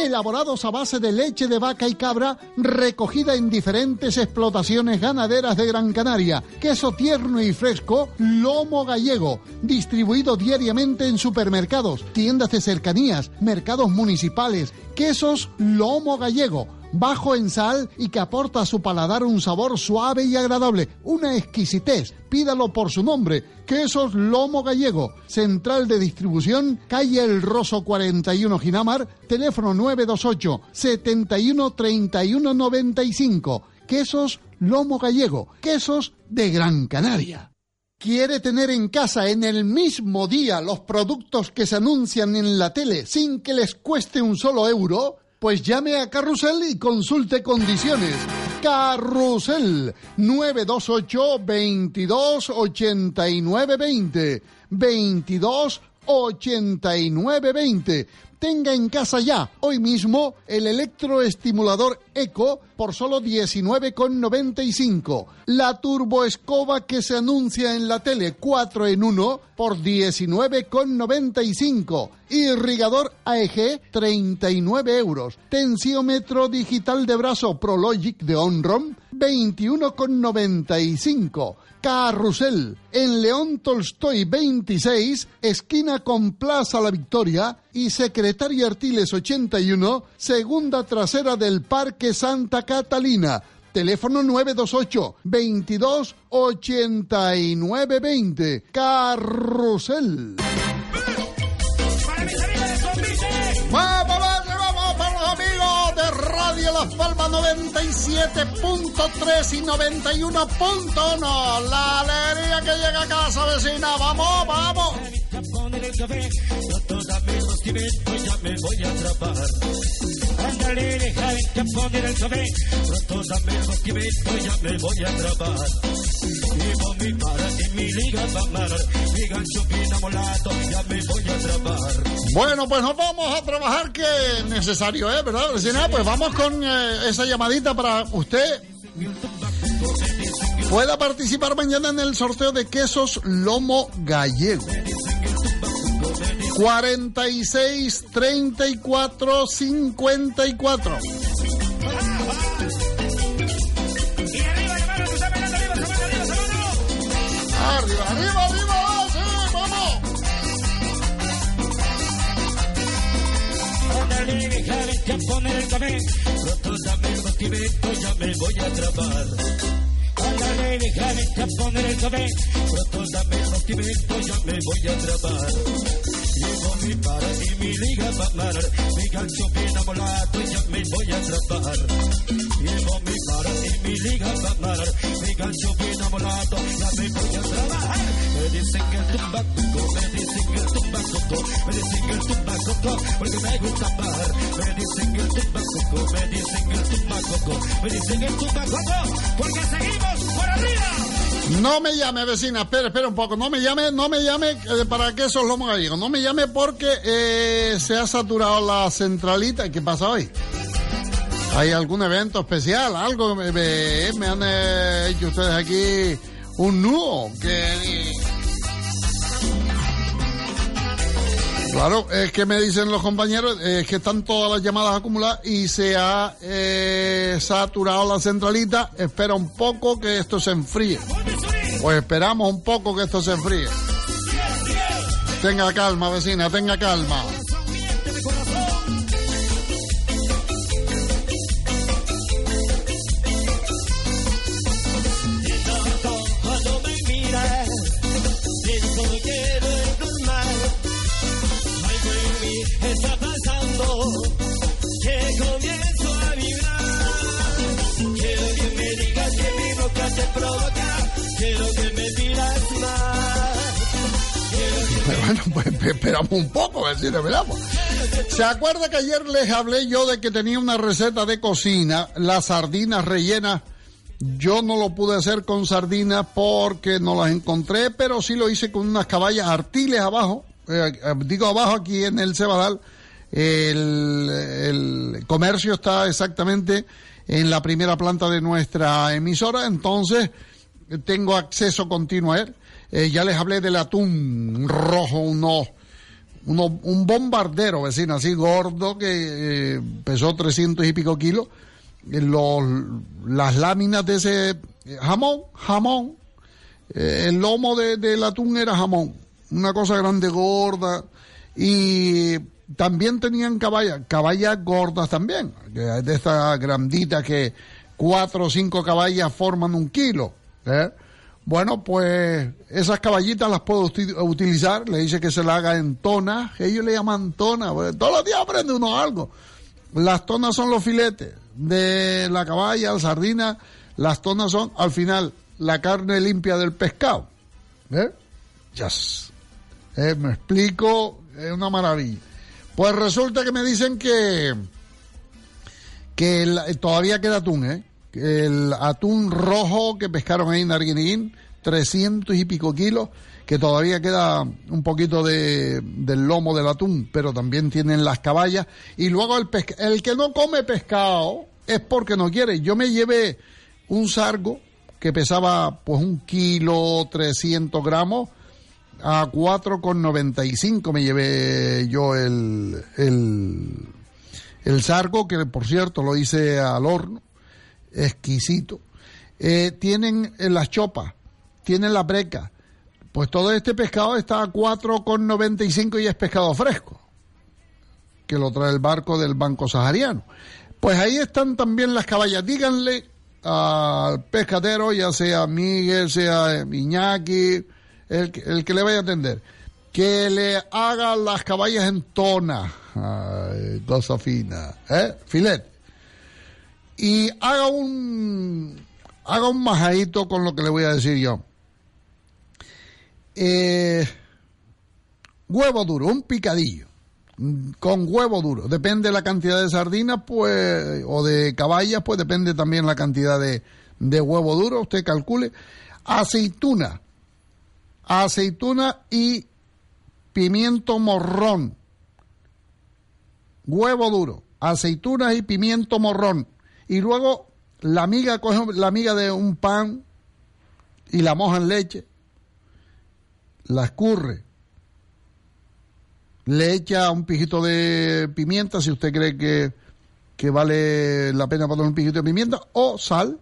elaborados a base de leche de vaca y cabra recogida en diferentes explotaciones ganaderas de Gran Canaria. Queso tierno y fresco Lomo Gallego, distribuido diariamente en supermercados, tiendas de cercanías, mercados municipales. Quesos Lomo Gallego bajo en sal y que aporta a su paladar un sabor suave y agradable, una exquisitez. Pídalo por su nombre, Quesos Lomo Gallego, central de distribución, calle El Roso 41 Ginamar, teléfono 928 71 31 95. Quesos Lomo Gallego, quesos de Gran Canaria. ¿Quiere tener en casa en el mismo día los productos que se anuncian en la tele sin que les cueste un solo euro? Pues llame a Carrusel y consulte condiciones. Carrusel 928 22 89 20 22 89 20 tenga en casa ya, hoy mismo, el electroestimulador Eco por solo 19,95. La turboescoba que se anuncia en la tele 4 en 1 por 19,95. Irrigador AEG 39 euros. Tensiómetro digital de brazo Prologic de Onrom 21,95. Carrusel, en León Tolstoy 26, esquina con Plaza La Victoria y Secretaria Artiles 81, segunda trasera del Parque Santa Catalina. Teléfono 928 22 89 20. Carrusel. 97.3 y 91.1! La alegría que llega a casa vecina. ¡Vamos, vamos! Ándale, deja de poner el café, pronto dame los quimetos, ya me voy a atrapar. Y con mi para y mi liga va a amar, mi gancho bien amolado, ya me voy a atrapar. Bueno, pues nos vamos a trabajar, que es necesario, ¿eh? ¿Verdad? Pues vamos con eh, esa llamadita para usted. Pueda participar mañana en el sorteo de quesos Lomo Gallego. 46 34 54. Arriba, arriba, arriba, de poner el café, pronto dame los quimetos, ya me voy a atrapar. Ándale, poner el café, pronto ya me voy a atrapar. Llevo mi para y mi liga a amar, mi bien amolado, ya me voy a atrapar. Llevo mi para y mi liga a amar, mi bien amolado, ya me voy a trabajar. Me dicen que el tumbacuco, me dicen que el tumbacuco, me dicen que el tumbacuco, porque me gusta amar. Me dicen que el tumbacuco, me dicen que el tumbacuco, me dicen que el tumbacuco, porque seguimos por arriba. No me llame, vecina, espera, espera un poco. No me llame, no me llame eh, para que esos lomos gallegos. No me llame porque eh, se ha saturado la centralita. ¿Qué pasa hoy? ¿Hay algún evento especial? ¿Algo? Me, me- me han eh, hecho ustedes aquí un nudo. Que... Claro, es que me dicen los compañeros, eh, es que están todas las llamadas acumuladas y se ha eh, saturado la centralita. Espera un poco que esto se enfríe. Pues esperamos un poco que esto se enfríe. Tenga calma, vecina, tenga calma. Está pasando, que comienzo a vibrar. Quiero que me digas que quiero que Bueno, pues esperamos un poco, a ver si. ¿Se acuerda que ayer les hablé yo de que tenía una receta de cocina, las sardinas rellenas? Yo no lo pude hacer con sardinas porque no las encontré, pero sí lo hice con unas caballas artiles abajo, eh, eh, digo abajo aquí en el Cebadal. El, el comercio está exactamente en la primera planta de nuestra emisora, entonces tengo acceso continuo a él. Eh, ya les hablé del atún rojo, uno, uno, un bombardero, vecino, así gordo, que eh, pesó 300 y pico kilos. Eh, los, las láminas de ese jamón, jamón, el lomo de, del atún era jamón, una cosa grande, gorda, y también tenían caballas, caballas gordas también, de estas granditas que cuatro o cinco caballas forman un kilo. ¿eh? Bueno, pues esas caballitas las puedo utilizar. Le dice que se la haga en tonas. Ellos le llaman tonas. Pues, todos los días aprende uno algo. Las tonas son los filetes de la caballa, la sardina. Las tonas son, al final, la carne limpia del pescado. ¿Eh? Yes. ¿Eh? me explico, es una maravilla. Pues resulta que me dicen que que todavía queda atún, ¿eh? El atún rojo que pescaron ahí en Arguinín, 300 y pico kilos, que todavía queda un poquito de, del lomo del atún, pero también tienen las caballas. Y luego el, el que no come pescado es porque no quiere. Yo me llevé un sargo que pesaba pues un kilo 300 gramos a 4,95 me llevé yo el, el, el sargo, que por cierto lo hice al horno exquisito. Eh, tienen las chopas, tienen la breca. Pues todo este pescado está a 4,95 y es pescado fresco, que lo trae el barco del Banco Sahariano. Pues ahí están también las caballas. Díganle al pescadero, ya sea Miguel, sea Iñaki, el, el que le vaya a atender, que le haga las caballas en tona. Ay, cosa fina. ¿Eh? Filet y haga un haga un majadito con lo que le voy a decir yo. Eh, huevo duro, un picadillo con huevo duro. Depende la cantidad de sardinas, pues, o de caballas, pues depende también la cantidad de, de huevo duro. Usted calcule. Aceituna, aceituna y pimiento morrón. Huevo duro, aceitunas y pimiento morrón y luego la amiga coge la miga de un pan y la moja en leche, la escurre, le echa un pijito de pimienta si usted cree que, que vale la pena poner un pijito de pimienta, o sal,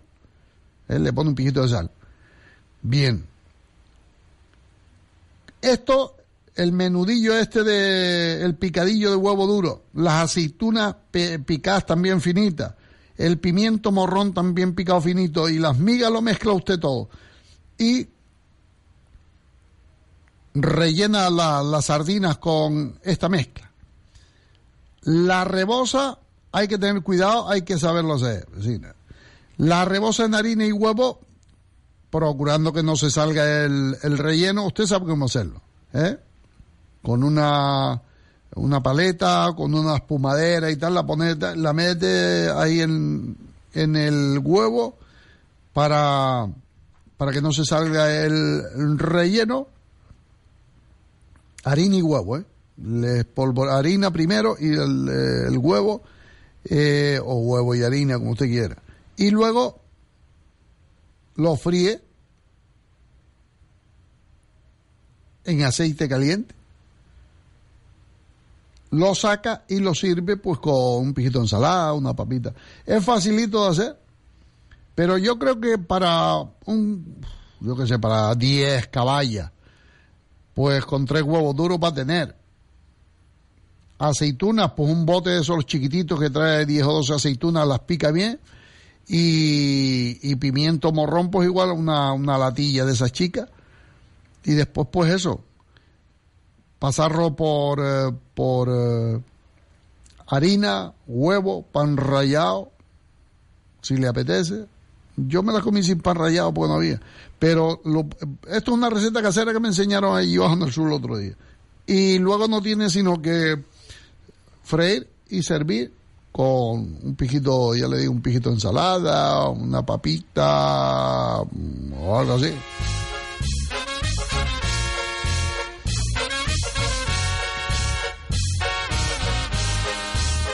él le pone un pijito de sal. Bien. Esto, el menudillo este de el picadillo de huevo duro, las aceitunas picadas también finitas, el pimiento morrón también picado finito y las migas lo mezcla usted todo. Y rellena las sardinas con esta mezcla. La rebosa, hay que tener cuidado, hay que saberlo hacer. La rebosa en harina y huevo, procurando que no se salga el, el relleno, usted sabe cómo hacerlo. ¿eh? Con una una paleta con una espumadera y tal, la pone, la mete ahí en, en el huevo para, para que no se salga el, relleno. Harina y huevo, ¿eh? Le harina primero y el, huevo, eh, o huevo y harina, como usted quiera. Y luego lo fríe en aceite caliente lo saca y lo sirve pues con un pijito de ensalada, una papita. Es facilito de hacer, pero yo creo que para un, yo qué sé, para 10 caballas, pues con tres huevos duros va a tener. Aceitunas, pues un bote de esos chiquititos que trae 10 o 12 aceitunas, las pica bien. Y, y pimiento morrón, pues igual una, una latilla de esas chicas. Y después, pues eso, pasarlo por, eh, por eh, harina, huevo, pan rallado, si le apetece. Yo me la comí sin pan rallado porque no había. Pero lo, esto es una receta casera que me enseñaron ahí bajando el sur el otro día. y luego no tiene sino que freír y servir con un pijito, ya le digo, un pijito de ensalada, una papita o algo así.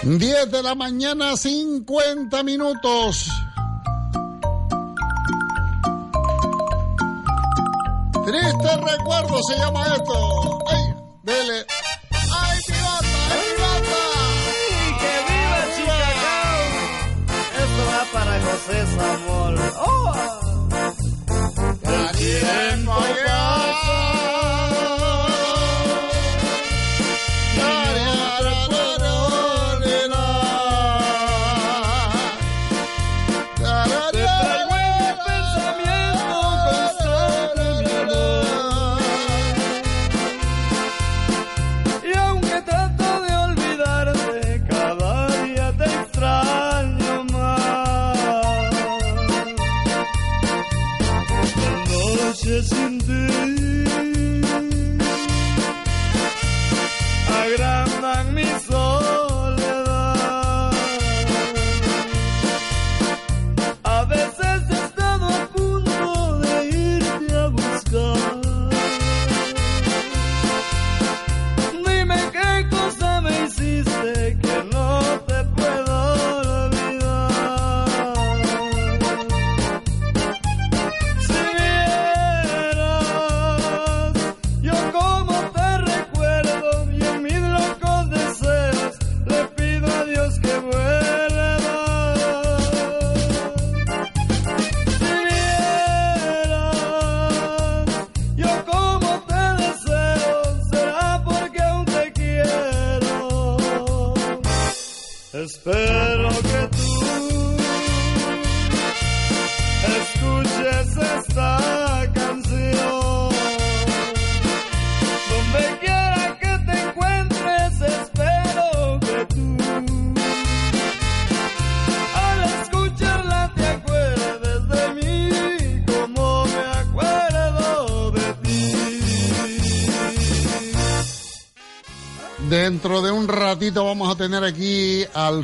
10 de la mañana, 50 minutos. Triste recuerdo se llama esto. ¡Ay! Dele. ¡Ay, pibata! ¡Ay, pibata! ¡Que viva Chicago! Esto va para José Samol. ¡Oh! El tiempo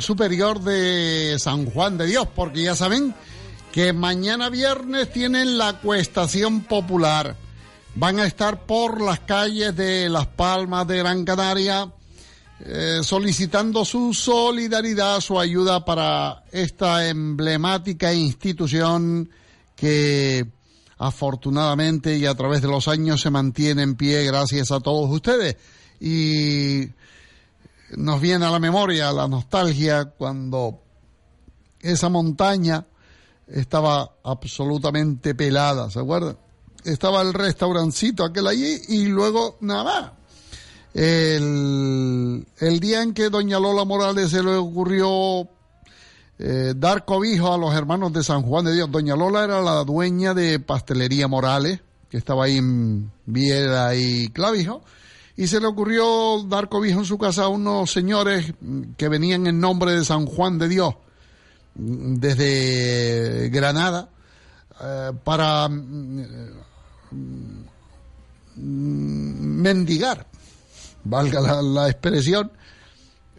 superior de San Juan de Dios, porque ya saben que mañana viernes tienen la cuestación popular. Van a estar por las calles de Las Palmas de Gran Canaria eh, solicitando su solidaridad, su ayuda para esta emblemática institución que afortunadamente y a través de los años se mantiene en pie gracias a todos ustedes. Y nos viene a la memoria la nostalgia cuando esa montaña estaba absolutamente pelada, ¿se acuerdan? Estaba el restaurancito aquel allí y luego nada más. El, día en que doña Lola Morales se le ocurrió eh, dar cobijo a los hermanos de San Juan de Dios. Doña Lola era la dueña de Pastelería Morales, que estaba ahí en Viera y Clavijo, y se le ocurrió dar cobijo en su casa a unos señores que venían en nombre de San Juan de Dios desde Granada eh, para mm, mendigar, valga la, la expresión,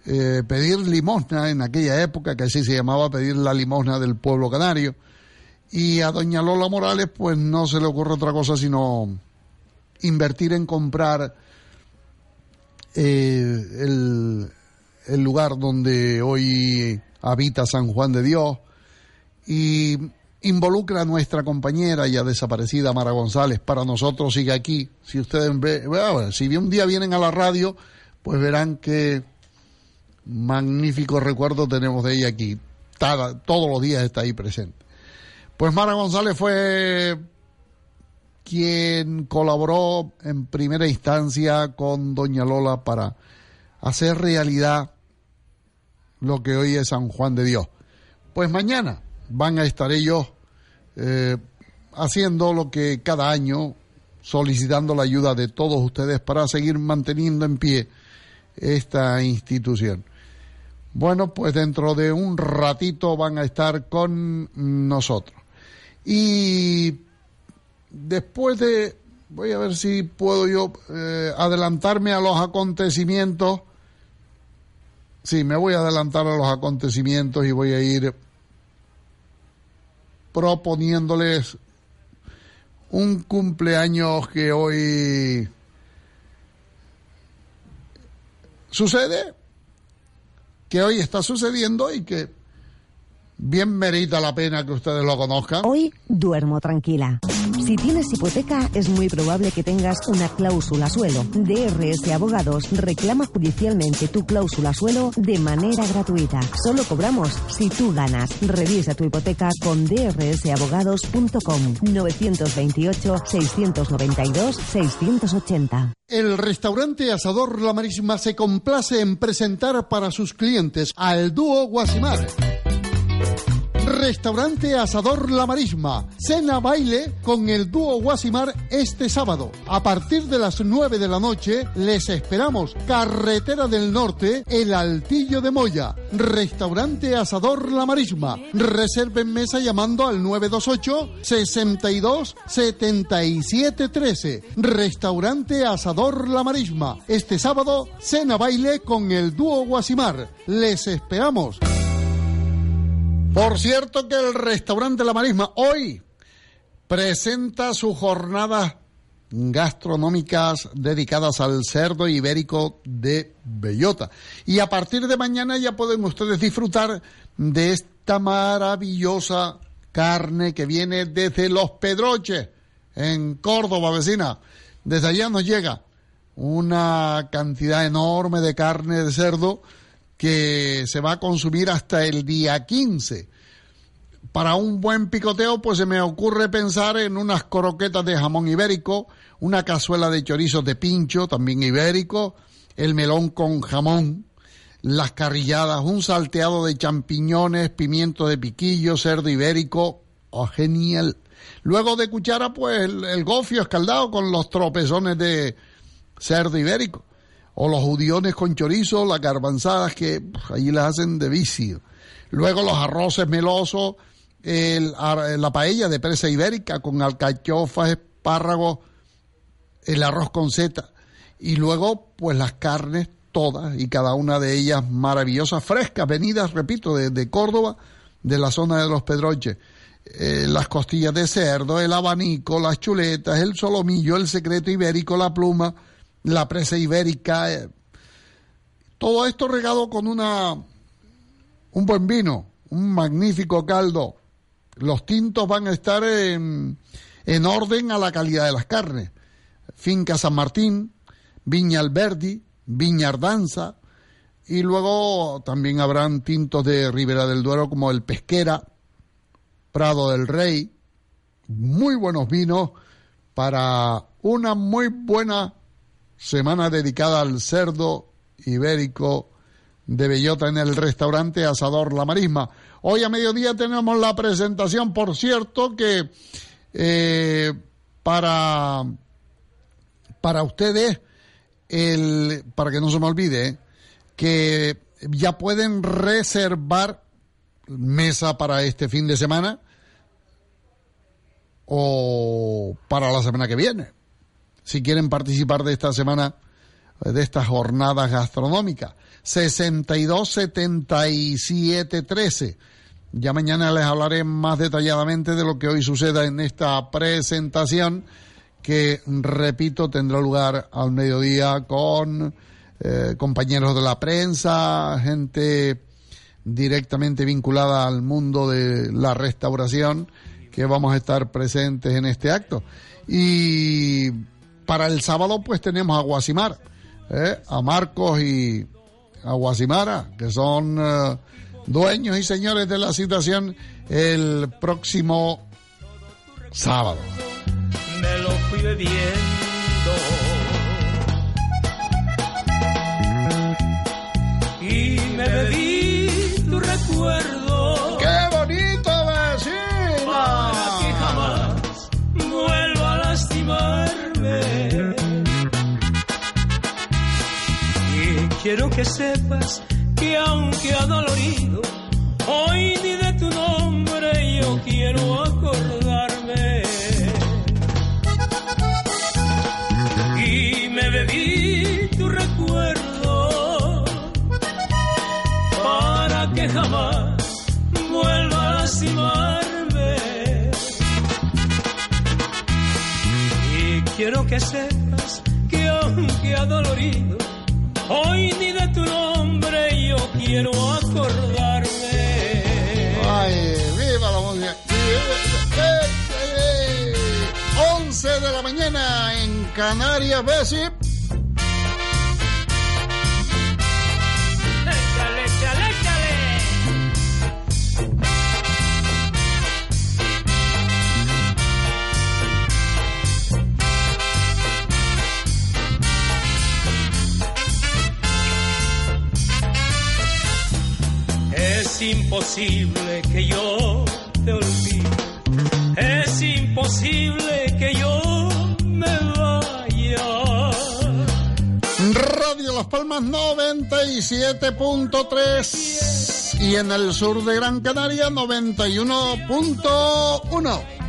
eh, pedir limosna en aquella época, que así se llamaba pedir la limosna del pueblo canario. Y a doña Lola Morales, pues no se le ocurre otra cosa sino invertir en comprar eh, el, lugar donde hoy habita San Juan de Dios y involucra a nuestra compañera ya desaparecida Mara González. Para nosotros sigue aquí. Si ustedes ve, si un día vienen a la radio, pues verán que magnífico recuerdo tenemos de ella aquí. Tada- todos los días está ahí presente. Pues Mara González fue quien colaboró en primera instancia con Doña Lola para hacer realidad lo que hoy es San Juan de Dios. Pues mañana van a estar ellos eh, haciendo lo que cada año, solicitando la ayuda de todos ustedes para seguir manteniendo en pie esta institución. Bueno, pues dentro de un ratito van a estar con nosotros. Y después de, voy a ver si puedo yo eh, adelantarme a los acontecimientos. Sí, me voy a adelantar a los acontecimientos y voy a ir proponiéndoles un cumpleaños que hoy sucede, que hoy está sucediendo y que bien merita la pena que ustedes lo conozcan. Hoy duermo tranquila. Si tienes hipoteca, es muy probable que tengas una cláusula suelo. DRS Abogados reclama judicialmente tu cláusula suelo de manera gratuita. Solo cobramos si tú ganas. Revisa tu hipoteca con drsabogados.com 928-692-680. El restaurante Asador La Marisma se complace en presentar para sus clientes al dúo Guasimar. Restaurante Asador La Marisma. Cena baile con el dúo Guasimar este sábado. A partir de las 9 de la noche les esperamos. Carretera del Norte, El Altillo de Moya. Restaurante Asador La Marisma. Reserven mesa llamando al 928 62 77 13. Restaurante Asador La Marisma. Este sábado, cena baile con el dúo Guasimar. Les esperamos. Por cierto que el restaurante La Marisma hoy presenta sus jornadas gastronómicas dedicadas al cerdo ibérico de bellota. Y a partir de mañana ya pueden ustedes disfrutar de esta maravillosa carne que viene desde Los Pedroches, en Córdoba, vecina. Desde allá nos llega una cantidad enorme de carne de cerdo que se va a consumir hasta el día 15. Para un buen picoteo, pues se me ocurre pensar en unas croquetas de jamón ibérico, una cazuela de chorizos de pincho, también ibérico, el melón con jamón, las carrilladas, un salteado de champiñones, pimiento de piquillo, cerdo ibérico, oh, genial. Luego de cuchara, pues el, el gofio escaldado con los tropezones de cerdo ibérico o los judiones con chorizo, las garbanzadas que allí las hacen de vicio. Luego los arroces melosos, la paella de presa ibérica con alcachofas, espárragos, el arroz con seta. Y luego, pues las carnes todas y cada una de ellas maravillosas, frescas, venidas, repito, de, de Córdoba, de la zona de los Pedroches. Eh, las costillas de cerdo, el abanico, las chuletas, el solomillo, el secreto ibérico, la pluma, la presa ibérica, eh, todo esto regado con una un buen vino, un magnífico caldo. Los tintos van a estar en, en orden a la calidad de las carnes. Finca San Martín, Viña Alberdi, Viña Ardanza, y luego también habrán tintos de Ribera del Duero como el Pesquera, Prado del Rey, muy buenos vinos para una muy buena semana dedicada al cerdo ibérico de bellota en el restaurante Asador La Marisma. Hoy a mediodía tenemos la presentación, por cierto, que eh, para, para ustedes, el, para que no se me olvide, que ya pueden reservar mesa para este fin de semana o para la semana que viene. Si quieren participar de esta semana, de estas jornadas gastronómicas. 62 77 13. Ya mañana les hablaré más detalladamente de lo que hoy suceda en esta presentación que, repito, tendrá lugar al mediodía con eh, compañeros de la prensa, gente directamente vinculada al mundo de la restauración, que vamos a estar presentes en este acto. Y para el sábado, pues tenemos a Guasimar, ¿eh? a Marcos y a Guasimara, que son eh, dueños y señores de la situación el próximo sábado. me lo fui bebiendo. Quiero que sepas que aunque ha dolorido, hoy ni de tu nombre yo quiero acordarme. Y me bebí tu recuerdo para que jamás vuelva a lastimarme. Y quiero que sepas que aunque ha dolorido, hoy ni de tu nombre yo quiero acordarme. Ay, viva la música. 11 de la mañana en Canarias, Bessie. Imposible que yo te olvide. Es imposible que yo me vaya. Radio Las Palmas 97.3 y en el sur de Gran Canaria 91.1.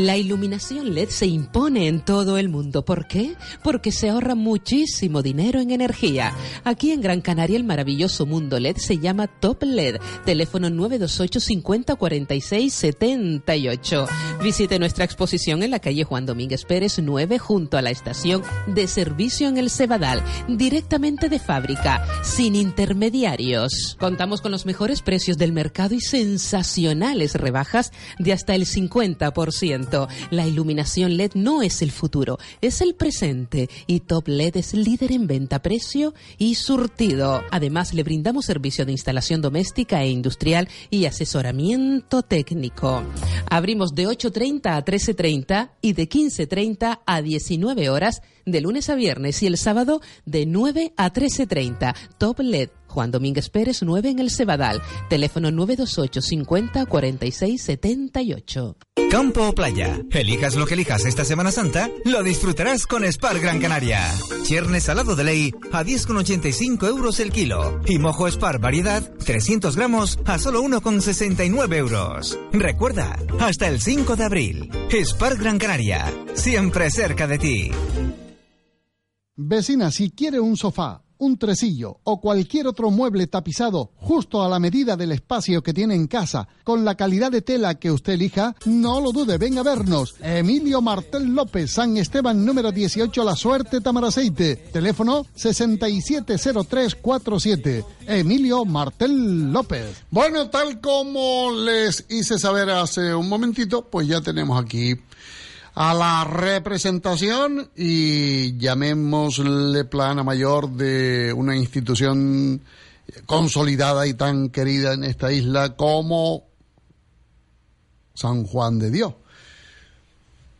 La iluminación LED se impone en todo el mundo. ¿Por qué? Porque se ahorra muchísimo dinero en energía. Aquí en Gran Canaria el maravilloso mundo LED se llama Top LED. Teléfono 928 50 46 78. Visite nuestra exposición en la calle Juan Domínguez Pérez 9 junto a la estación de servicio en el Cebadal. Directamente de fábrica, sin intermediarios. Contamos con los mejores precios del mercado y sensacionales rebajas de hasta el 50%. La iluminación LED no es el futuro, es el presente y Top LED es líder en venta, precio y surtido. Además, le brindamos servicio de instalación doméstica e industrial y asesoramiento técnico. Abrimos de 8.30 a 13.30 y de 15.30 a 19 horas de lunes a viernes y el sábado de 9 a 13.30. Top LED. Juan Domínguez Pérez 9 en el Cebadal. Teléfono 928 50 46 78. Campo o playa. Elijas lo que elijas esta Semana Santa, lo disfrutarás con Spar Gran Canaria. Chiernes salado de ley a 10,85 euros el kilo. Y mojo Spar variedad 300 gramos a solo 1,69 euros. Recuerda, hasta el 5 de abril. Spar Gran Canaria. Siempre cerca de ti. Vecina, si quiere un sofá, un tresillo o cualquier otro mueble tapizado justo a la medida del espacio que tiene en casa, con la calidad de tela que usted elija, no lo dude, venga a vernos. Emilio Martel López, San Esteban número 18, La Suerte, Tamaraceite. Teléfono 670347. Emilio Martel López. Bueno, tal como les hice saber hace un momentito, pues ya tenemos aquí a la representación y llamémosle plana mayor de una institución consolidada y tan querida en esta isla como San Juan de Dios.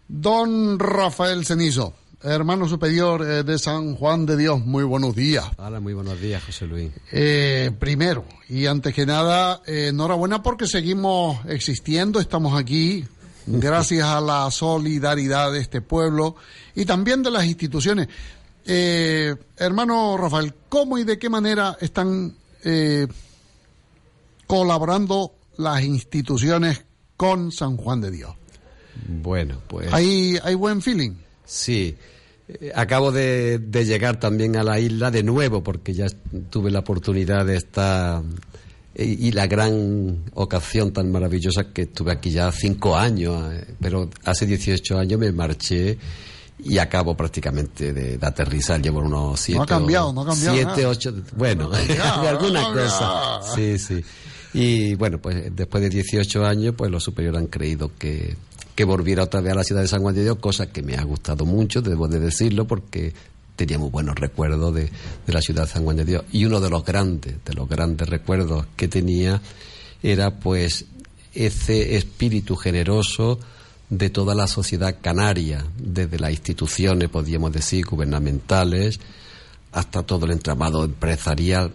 Don Rafael Cenizo, hermano superior eh, de San Juan de Dios, muy buenos días. Hola, muy buenos días, José Luis. Eh, primero, y antes que nada, eh, enhorabuena porque seguimos existiendo, estamos aquí gracias a la solidaridad de este pueblo y también de las instituciones. Eh, hermano Rafael, ¿cómo y de qué manera están eh, colaborando las instituciones con San Juan de Dios? Bueno, pues... ¿Hay, hay buen feeling? Sí. Eh, Acabo de, de llegar también a la isla de nuevo porque ya tuve la oportunidad de estar y la gran ocasión tan maravillosa que estuve aquí ya cinco años, eh, pero hace 18 años me marché y acabo prácticamente de, de aterrizar. Llevo unos siete. No ha cambiado, no ha cambiado Siete, ocho. Bueno, No ha cosas. cambiado. Sí, sí. Y bueno, pues después de 18 años, pues los superiores han creído que, que volviera otra vez a la ciudad de San Juan de Dios, cosa que me ha gustado mucho, debo de decirlo, porque teníamos buenos recuerdos de, de la ciudad de San Juan de Dios. Y uno de los grandes, de los grandes recuerdos que tenía era pues ese espíritu generoso de toda la sociedad canaria, desde las instituciones, podríamos decir, gubernamentales, hasta todo el entramado empresarial,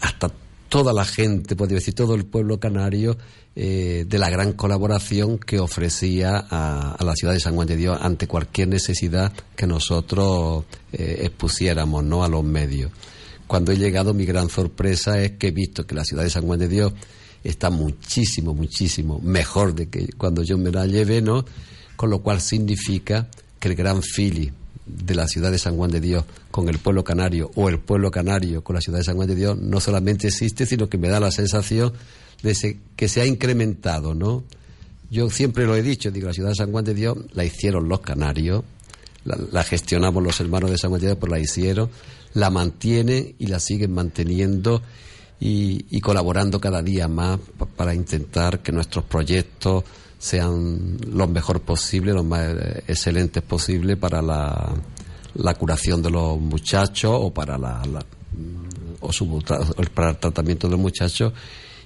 hasta toda la gente, podría decir, todo el pueblo canario, eh, de la gran colaboración que ofrecía a, la ciudad de San Juan de Dios ante cualquier necesidad que nosotros eh, expusiéramos ¿no? a los medios. Cuando he llegado, mi gran sorpresa es que he visto que la ciudad de San Juan de Dios está muchísimo, muchísimo mejor de que cuando yo me la llevé, ¿no? Con lo cual significa que el gran feeling de la ciudad de San Juan de Dios con el pueblo canario o el pueblo canario con la ciudad de San Juan de Dios no solamente existe, sino que me da la sensación de que se ha incrementado, ¿no? Yo siempre lo he dicho, digo, la ciudad de San Juan de Dios la hicieron los canarios, la, gestionamos los hermanos de San Juan de Dios, pues la hicieron, la mantienen y la siguen manteniendo y, colaborando cada día más para intentar que nuestros proyectos sean lo mejor posible, los más excelentes posible para la, curación de los muchachos o para la, o para el tratamiento de los muchachos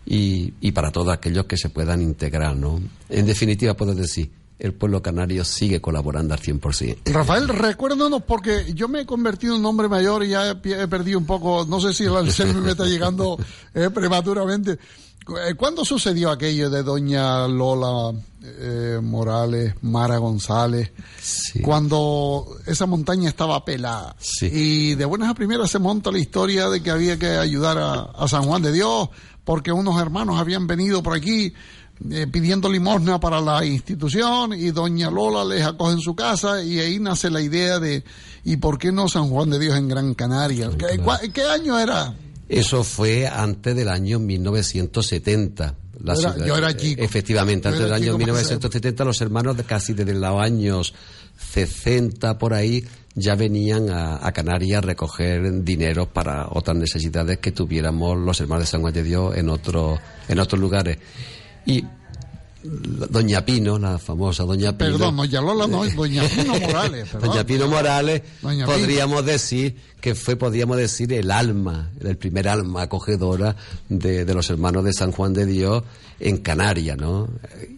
y, y para todos aquellos que se puedan integrar, ¿no? En definitiva, puedo decir, el pueblo canario sigue colaborando al 100%. Rafael, recuérdanos, porque yo me he convertido en un hombre mayor y ya he, perdido un poco, no sé si el Alzheimer me está llegando eh, prematuramente. Eh, ¿Cuándo sucedió aquello de doña Lola eh, Morales, Mara González? Cuando esa montaña estaba pelada. Y de buenas a primeras se monta la historia de que había que ayudar a San Juan de Dios, porque unos hermanos habían venido por aquí eh, pidiendo limosna para la institución y doña Lola les acoge en su casa y ahí nace la idea de ¿y por qué no San Juan de Dios en Gran Canaria? ¿Qué, año era? Eso fue antes del año 1970. yo, era, chico. Efectivamente, antes del año 1970 los hermanos de casi desde los años 60 por ahí ya venían a, a, Canarias a recoger dinero para otras necesidades que tuviéramos los hermanos de San Juan de Dios en, otro, en otros lugares. Y Doña Pino, la famosa Doña Pino. Perdón, Doña Lola no, Doña Pino Morales. Doña Pino Morales, podríamos decir que fue, podríamos decir, el alma, el primer alma acogedora de, de, los hermanos de San Juan de Dios en Canarias, ¿no?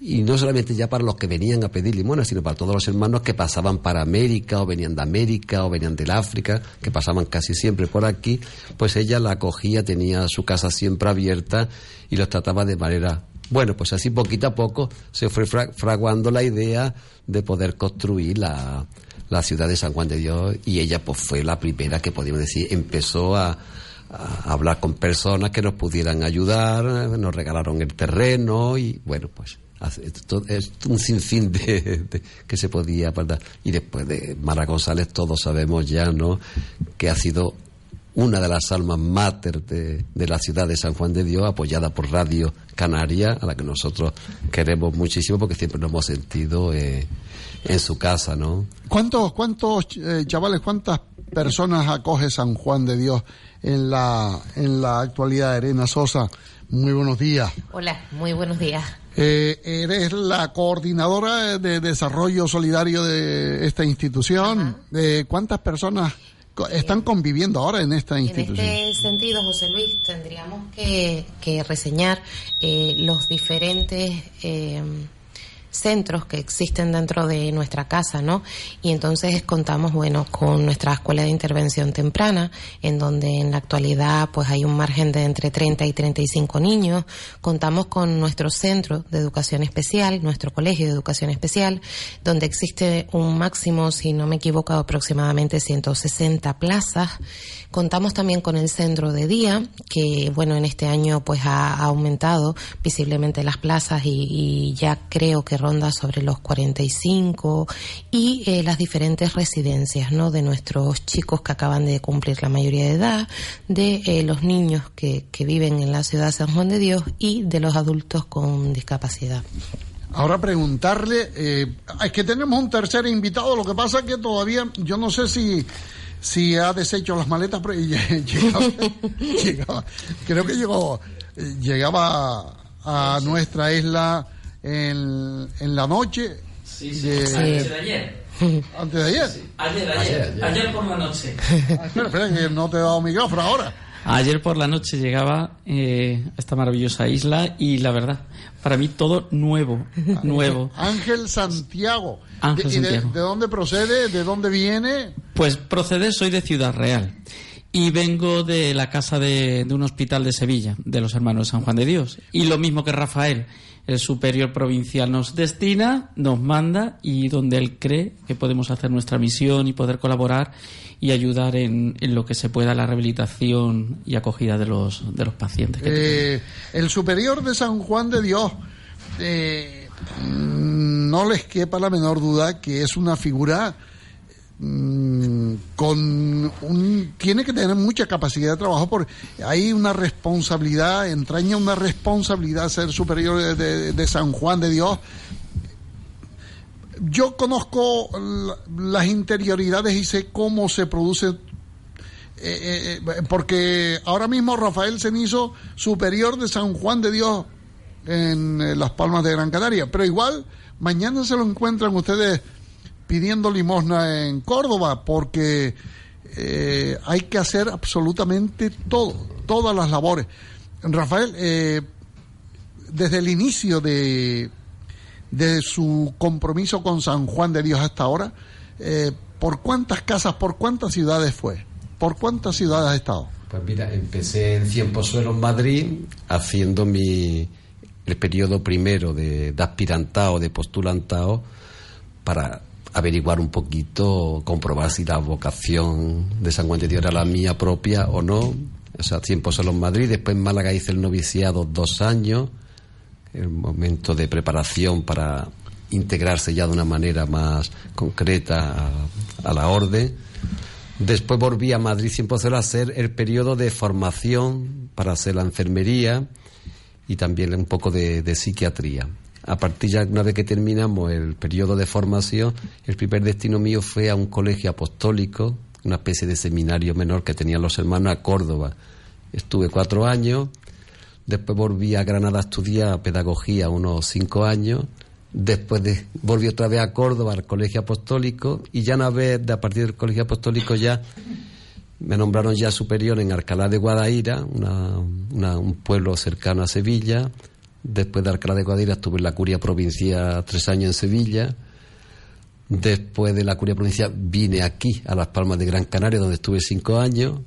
Y no solamente ya para los que venían a pedir limona, sino para todos los hermanos que pasaban para América, o venían de América, o venían del África, que pasaban casi siempre por aquí, pues ella la acogía, tenía su casa siempre abierta y los trataba de manera bueno, pues así poquito a poco se fue fraguando la idea de poder construir la, la ciudad de San Juan de Dios y ella pues fue la primera que podríamos decir empezó a, hablar con personas que nos pudieran ayudar, nos regalaron el terreno y bueno pues es un sinfín de, que se podía ¿verdad? y después de Mara González todos sabemos ya no que ha sido una de las almas máter de, la ciudad de San Juan de Dios, apoyada por Radio Canaria, a la que nosotros queremos muchísimo porque siempre nos hemos sentido eh, en su casa, ¿no? ¿Cuántos, cuántos eh, chavales, cuántas personas acoge San Juan de Dios en la, en la actualidad? Arena Sosa, muy buenos días. Hola, muy buenos días. Eh, eres la coordinadora de desarrollo solidario de esta institución. ¿Cuántas personas están conviviendo ahora en esta institución. En este sentido, José Luis, tendríamos que, reseñar eh, los diferentes eh, centros que existen dentro de nuestra casa, ¿no? Y entonces contamos, bueno, con nuestra escuela de intervención temprana, en donde en la actualidad pues hay un margen de entre 30 y 35 niños. Contamos con nuestro centro de educación especial, nuestro colegio de educación especial, donde existe un máximo, si no me equivoco, aproximadamente 160 plazas Contamos también con el centro de día, que bueno, en este año pues ha, aumentado visiblemente las plazas y, ya creo que ronda sobre los 45 y eh, las diferentes residencias, ¿no? De nuestros chicos que acaban de cumplir la mayoría de edad, de eh, los niños que, que viven en la ciudad de San Juan de Dios y de los adultos con discapacidad. Ahora preguntarle, eh, es que tenemos un tercer invitado, lo que pasa es que todavía yo no sé si si ha deshecho las maletas, pero llegaba, creo que llegó, llegaba a nuestra isla en, en la noche. Sí, sí, Antes de ayer. ¿Antes de ayer? Ayer, ayer, ayer, por la noche. Ah, espera, espera, que no te he dado micrófono ahora. Ayer por la noche llegaba eh, a esta maravillosa isla y la verdad, para mí todo nuevo, nuevo. Ángel Santiago. Ángel Santiago. De, dónde procede? ¿De dónde viene? Pues procede, soy de Ciudad Real y vengo de la casa de, de, un hospital de Sevilla, de los hermanos de San Juan de Dios. Y lo mismo que Rafael, el superior provincial nos destina, nos manda y donde él cree que podemos hacer nuestra misión y poder colaborar y ayudar en, en, lo que se pueda la rehabilitación y acogida de los, de los pacientes. Eh, el superior de San Juan de Dios, eh, no les quepa la menor duda que es una figura mm, con un, tiene que tener mucha capacidad de trabajo porque hay una responsabilidad, entraña una responsabilidad ser superior de, de- San Juan de Dios. Yo conozco la- las interioridades y sé cómo se produce eh, eh, porque ahora mismo Rafael Cenizo, superior de San Juan de Dios en eh, Las Palmas de Gran Canaria, pero igual mañana se lo encuentran ustedes pidiendo limosna en Córdoba, porque eh, hay que hacer absolutamente todo, todas las labores. Rafael, eh, desde el inicio de, de su compromiso con San Juan de Dios hasta ahora, eh, ¿por cuántas casas, por cuántas ciudades fue? ¿Por cuántas ciudades ha estado? Pues mira, empecé en Cien Pozuelos, Madrid, haciendo mi el periodo primero de, de aspirantado, de postulantado, para averiguar un poquito, comprobar si la vocación de San Juan de Dios era la mía propia o no. O sea, Cien Pozuelos, Madrid, después en Málaga hice el noviciado dos años, el momento de preparación para integrarse ya de una manera más concreta a, a la orden. Después volví a Madrid sin poder hacer el periodo de formación para hacer la enfermería y también un poco de psiquiatría. A partir ya, una vez que terminamos el periodo de formación, el primer destino mío fue a un colegio apostólico, una especie de seminario menor que tenían los hermanos a Córdoba. Estuve cuatro años, después volví a Granada a estudiar pedagogía unos cinco años, después de, volví otra vez a Córdoba al colegio apostólico y ya una vez de a partir del colegio apostólico ya me nombraron ya superior en Alcalá de Guadaira, una- un pueblo cercano a Sevilla. Después de Alcalá de Guadaira estuve en la curia provincial tres años en Sevilla. Después de la curia provincial vine aquí, a Las Palmas de Gran Canaria, donde estuve cinco años.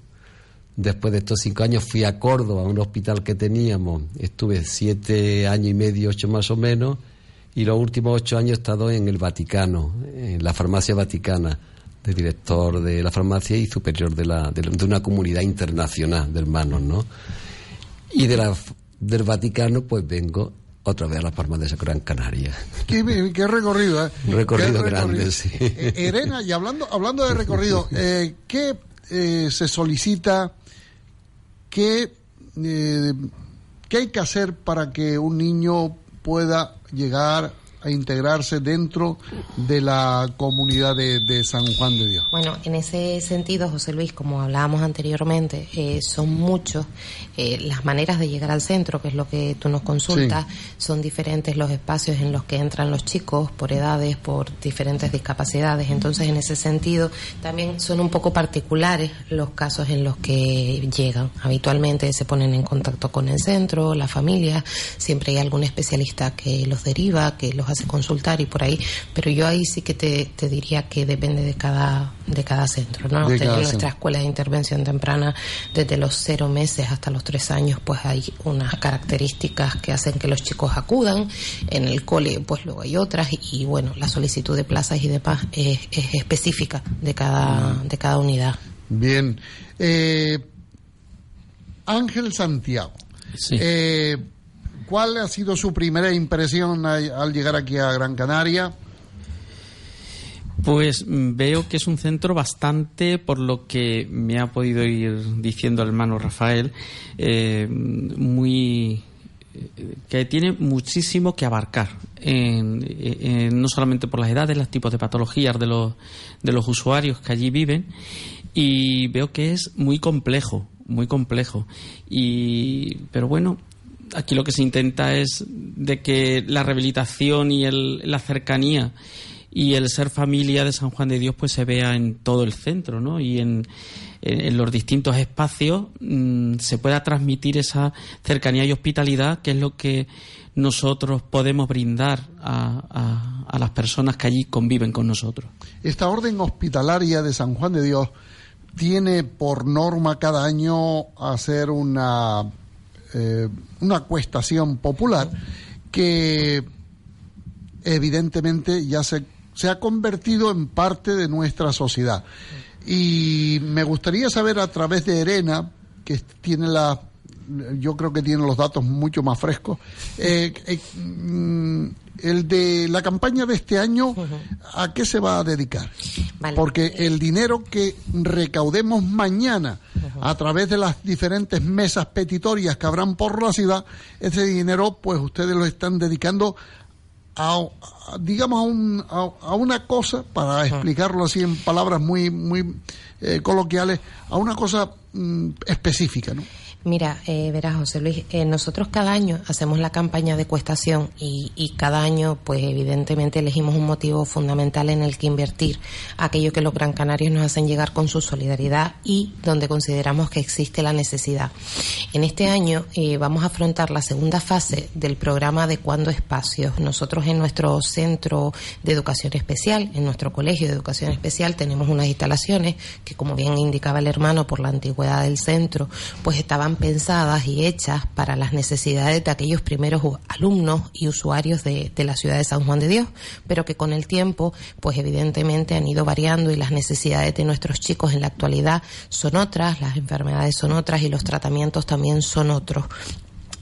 Después de estos cinco años fui a Córdoba, a un hospital que teníamos. Estuve siete años y medio, ocho más o menos. Y los últimos ocho años he estado en el Vaticano, en la farmacia vaticana, de director de la farmacia y superior de, la- de una comunidad internacional de hermanos, ¿no? Y de la, del Vaticano, pues vengo otra vez a las Palmas de Gran Canaria. Qué, qué recorrido, ¿eh? Un recorrido Qué grande, sí. Eh, Elena, y hablando, hablando de recorrido, eh, ¿qué eh, se solicita? ¿Qué, eh, ¿Qué hay que hacer para que un niño pueda llegar a integrarse dentro de la comunidad de, de San Juan de Dios? Bueno, en ese sentido, José Luis, como hablábamos anteriormente, eh, son muchos eh, las maneras de llegar al centro, que es lo que tú nos consultas, son diferentes los espacios en los que entran los chicos por edades, por diferentes discapacidades. Entonces, en ese sentido, también son un poco particulares los casos en los que llegan. Habitualmente se ponen en contacto con el centro, la familia, siempre hay algún especialista que los deriva, que los hace consultar y por ahí, pero yo ahí sí que te, te diría que depende de cada, de cada centro, ¿no? De cada nuestra centro. escuela de intervención temprana, desde los cero meses hasta los tres años, pues hay unas características que hacen que los chicos acudan. En el cole, pues luego hay otras y, y, bueno, la solicitud de plazas y demás es, es específica de cada, de cada unidad. Bien. Eh, Ángel Santiago. Eh, ¿Cuál ha sido su primera impresión al, llegar aquí a Gran Canaria? Pues mm, veo que es un centro bastante, por lo que me ha podido ir diciendo el hermano Rafael, eh, muy eh, que tiene muchísimo que abarcar, en- no solamente por las edades, los tipos de patologías de los, de los usuarios que allí viven, y veo que es muy complejo, muy complejo. Y, pero bueno, aquí lo que se intenta es de que la rehabilitación y el- la cercanía y el ser familia de San Juan de Dios pues se vea en todo el centro ¿no? y en, en- los distintos espacios mm, se pueda transmitir esa cercanía y hospitalidad que es lo que nosotros podemos brindar a, a- a las personas que allí conviven con nosotros. Esta orden hospitalaria de San Juan de Dios tiene por norma cada año hacer una, eh, una cuestación popular que evidentemente ya se, se ha convertido en parte de nuestra sociedad. Y me gustaría saber a través de Erena, que tiene la, yo creo que tiene los datos mucho más frescos. Eh, eh, mm, el de la campaña de este año, ¿a qué se va a dedicar? Porque el dinero que recaudemos mañana a través de las diferentes mesas petitorias que habrán por la ciudad, ese dinero, pues ustedes lo están dedicando a, a- digamos, a, un- a- a una cosa, para explicarlo así en palabras muy, muy eh, coloquiales, a una cosa mm, específica, ¿no? Mira, eh, verás, José Luis, eh, nosotros cada año hacemos la campaña de cuestación y, cada año, pues evidentemente elegimos un motivo fundamental en el que invertir, aquello que los Gran Canarios nos hacen llegar con su solidaridad y donde consideramos que existe la necesidad. En este año eh, vamos a afrontar la segunda fase del programa Adecuando Espacios. Nosotros en nuestro centro de educación especial, en nuestro colegio de educación especial, tenemos unas instalaciones que, como bien indicaba el hermano, por la antigüedad del centro, pues estaban pensadas y hechas para las necesidades de aquellos primeros alumnos y usuarios de, de la ciudad de San Juan de Dios, pero que con el tiempo, pues evidentemente han ido variando y las necesidades de nuestros chicos en la actualidad son otras, las enfermedades son otras y los tratamientos también son otros.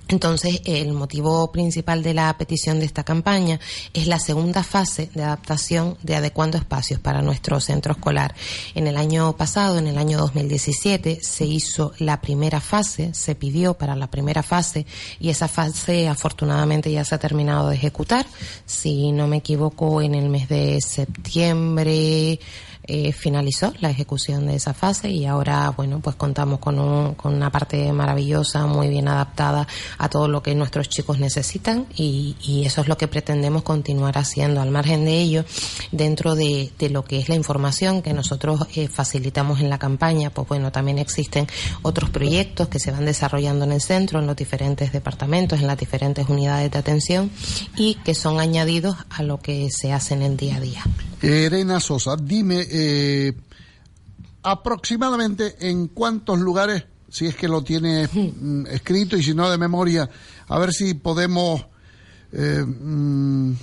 Entonces, el motivo principal de la petición de esta campaña es la segunda fase de adaptación de adecuando espacios para nuestro centro escolar. En el año pasado, en el año 2017, se hizo la primera fase, se pidió para la primera fase y esa fase afortunadamente ya se ha terminado de ejecutar. Si no me equivoco, en el mes de septiembre eh, finalizó la ejecución de esa fase y ahora, bueno, pues contamos con, un- con una parte maravillosa, muy bien adaptada a todo lo que nuestros chicos necesitan y, y eso es lo que pretendemos continuar haciendo. Al margen de ello, dentro de, de lo que es la información que nosotros eh, facilitamos en la campaña, pues bueno, también existen otros proyectos que se van desarrollando en el centro, en los diferentes departamentos, en las diferentes unidades de atención y que son añadidos a lo que se hace en el día a día. Elena Sosa, dime eh, aproximadamente en cuántos lugares, si es que lo tienes mm, escrito y si no de memoria, a ver si podemos eh, mm,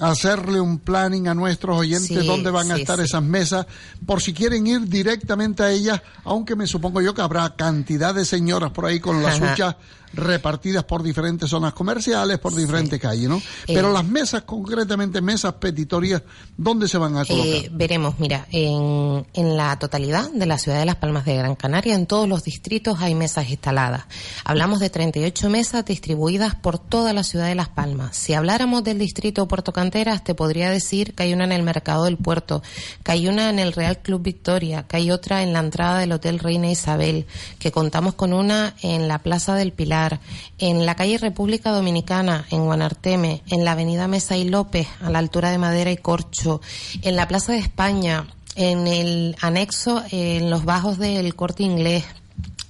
hacerle un planning a nuestros oyentes Sí, dónde van a estar sí. esas mesas, por si quieren ir directamente a ellas, aunque me supongo yo que habrá cantidad de señoras por ahí con las huchas repartidas por diferentes zonas comerciales, por diferentes calles, ¿no? Pero Eh, las mesas, concretamente mesas petitorias, ¿dónde se van a colocar? Eh, veremos, mira, en, en la totalidad de la ciudad de Las Palmas de Gran Canaria, en todos los distritos hay mesas instaladas. Hablamos de 38 mesas distribuidas por toda la ciudad de Las Palmas. Si habláramos del distrito Puerto Canteras, te podría decir que hay una en el Mercado del Puerto, que hay una en el Real Club Victoria, que hay otra en la entrada del Hotel Reina Isabel, que contamos con una en la Plaza del Pilar, en la calle República Dominicana, en Guanarteme, en la Avenida Mesa y López, a la altura de Madera y Corcho, en la Plaza de España, en el anexo, en los bajos del Corte Inglés,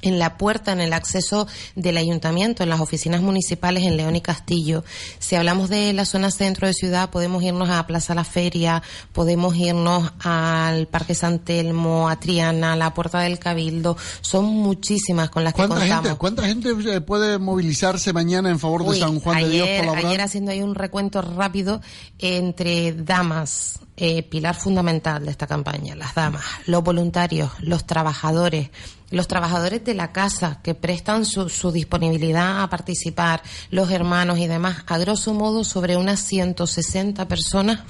en la puerta, en el acceso del ayuntamiento, en las oficinas municipales en León y Castillo. Si hablamos de la zona centro de ciudad, podemos irnos a Plaza La Feria, podemos irnos al Parque San Telmo, a Triana, a la Puerta del Cabildo. Son muchísimas con las que ¿Cuánta contamos. gente, ¿Cuánta gente eh, puede movilizarse mañana en favor de San Juan de Dios colaborar? ayer haciendo ahí un recuento rápido entre damas, eh, pilar fundamental de esta campaña, las damas, los voluntarios, los trabajadores, los trabajadores de la casa que prestan su, su disponibilidad a participar, los hermanos y demás, a grosso modo sobre unas 160 personas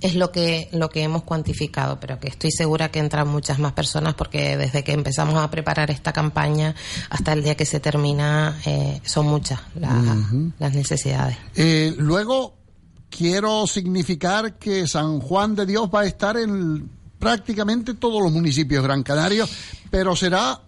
es lo que lo que hemos cuantificado, pero que estoy segura que entran muchas más personas porque desde que empezamos a preparar esta campaña hasta el día que se termina eh, son muchas la- las necesidades. Eh, luego, quiero significar que San Juan de Dios va a estar en prácticamente todos los municipios Gran Canaria, pero será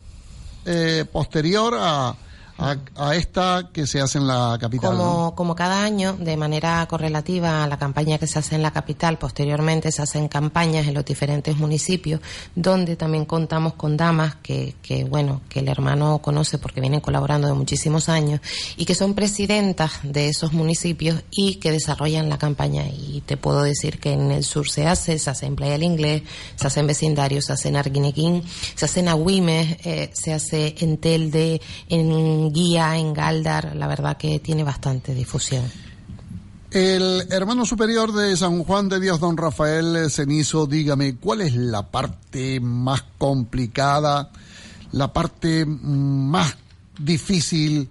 eh, posterior a, a, a esta que se hace en la capital. ¿no? Como, como cada año, de manera correlativa a la campaña que se hace en la capital, posteriormente se hacen campañas en los diferentes municipios, donde también contamos con damas que, que, bueno, que el hermano conoce porque vienen colaborando de muchísimos años y que son presidentas de esos municipios y que desarrollan la campaña. Y te puedo decir que en el sur se hace, se hace en Playa del Inglés, se hace en vecindarios, se hace en Arguinequín, se hace en Agüimes, eh, se hace en Telde, en Guía, en Galdar. La verdad que tiene bastante difusión. El hermano superior de San Juan de Dios, don Rafael Cenizo, dígame, ¿cuál es la parte más complicada, la parte más difícil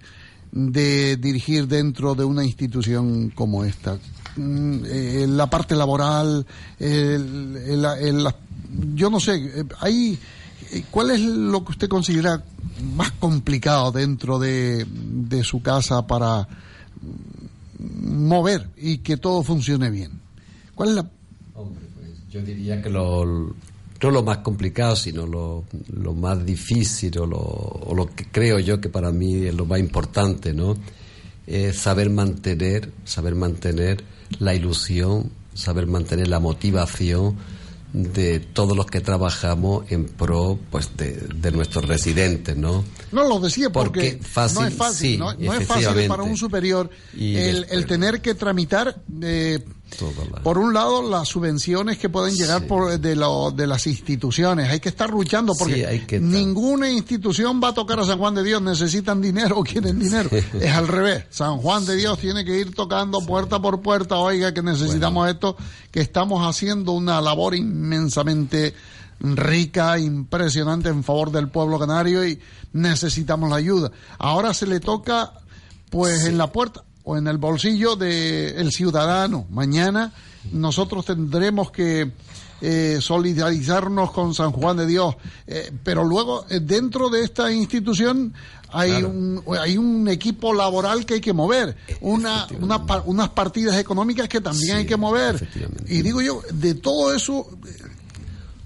de dirigir dentro de una institución como esta? Mm, eh, la parte laboral, el- yo no sé, eh, hay, ¿cuál es lo que usted considera más complicado dentro de, su casa para mover y que todo funcione bien? ¿Cuál es la, Yo diría que lo, no lo más complicado, sino lo, más difícil o lo, o lo que creo yo que para mí es lo más importante, ¿no? Es saber mantener, saber mantener la ilusión, saber mantener la motivación de todos los que trabajamos en pro pues de, de nuestros residentes, ¿no? No, lo decía porque, Porque fácil, no es fácil, sí, no, no es fácil para un superior el, el tener que tramitar, eh, por un lado, las subvenciones que pueden llegar por, de, lo- de las instituciones. Hay que estar luchando porque Sí, hay que estar. ninguna institución va a tocar a San Juan de Dios. Necesitan dinero o quieren dinero. Es al revés. San Juan de Dios tiene que ir tocando puerta por puerta. Oiga, que necesitamos esto, que estamos haciendo una labor inmensamente rica, impresionante en favor del pueblo canario y necesitamos la ayuda. Ahora se le toca, pues, en la puerta o en el bolsillo del ciudadano. Mañana nosotros tendremos que eh, solidarizarnos con San Juan de Dios, Eh, pero luego eh, dentro de esta institución hay Claro. un hay un equipo laboral que hay que mover, una, una pa- unas partidas económicas que también hay que mover. Y digo yo, de todo eso,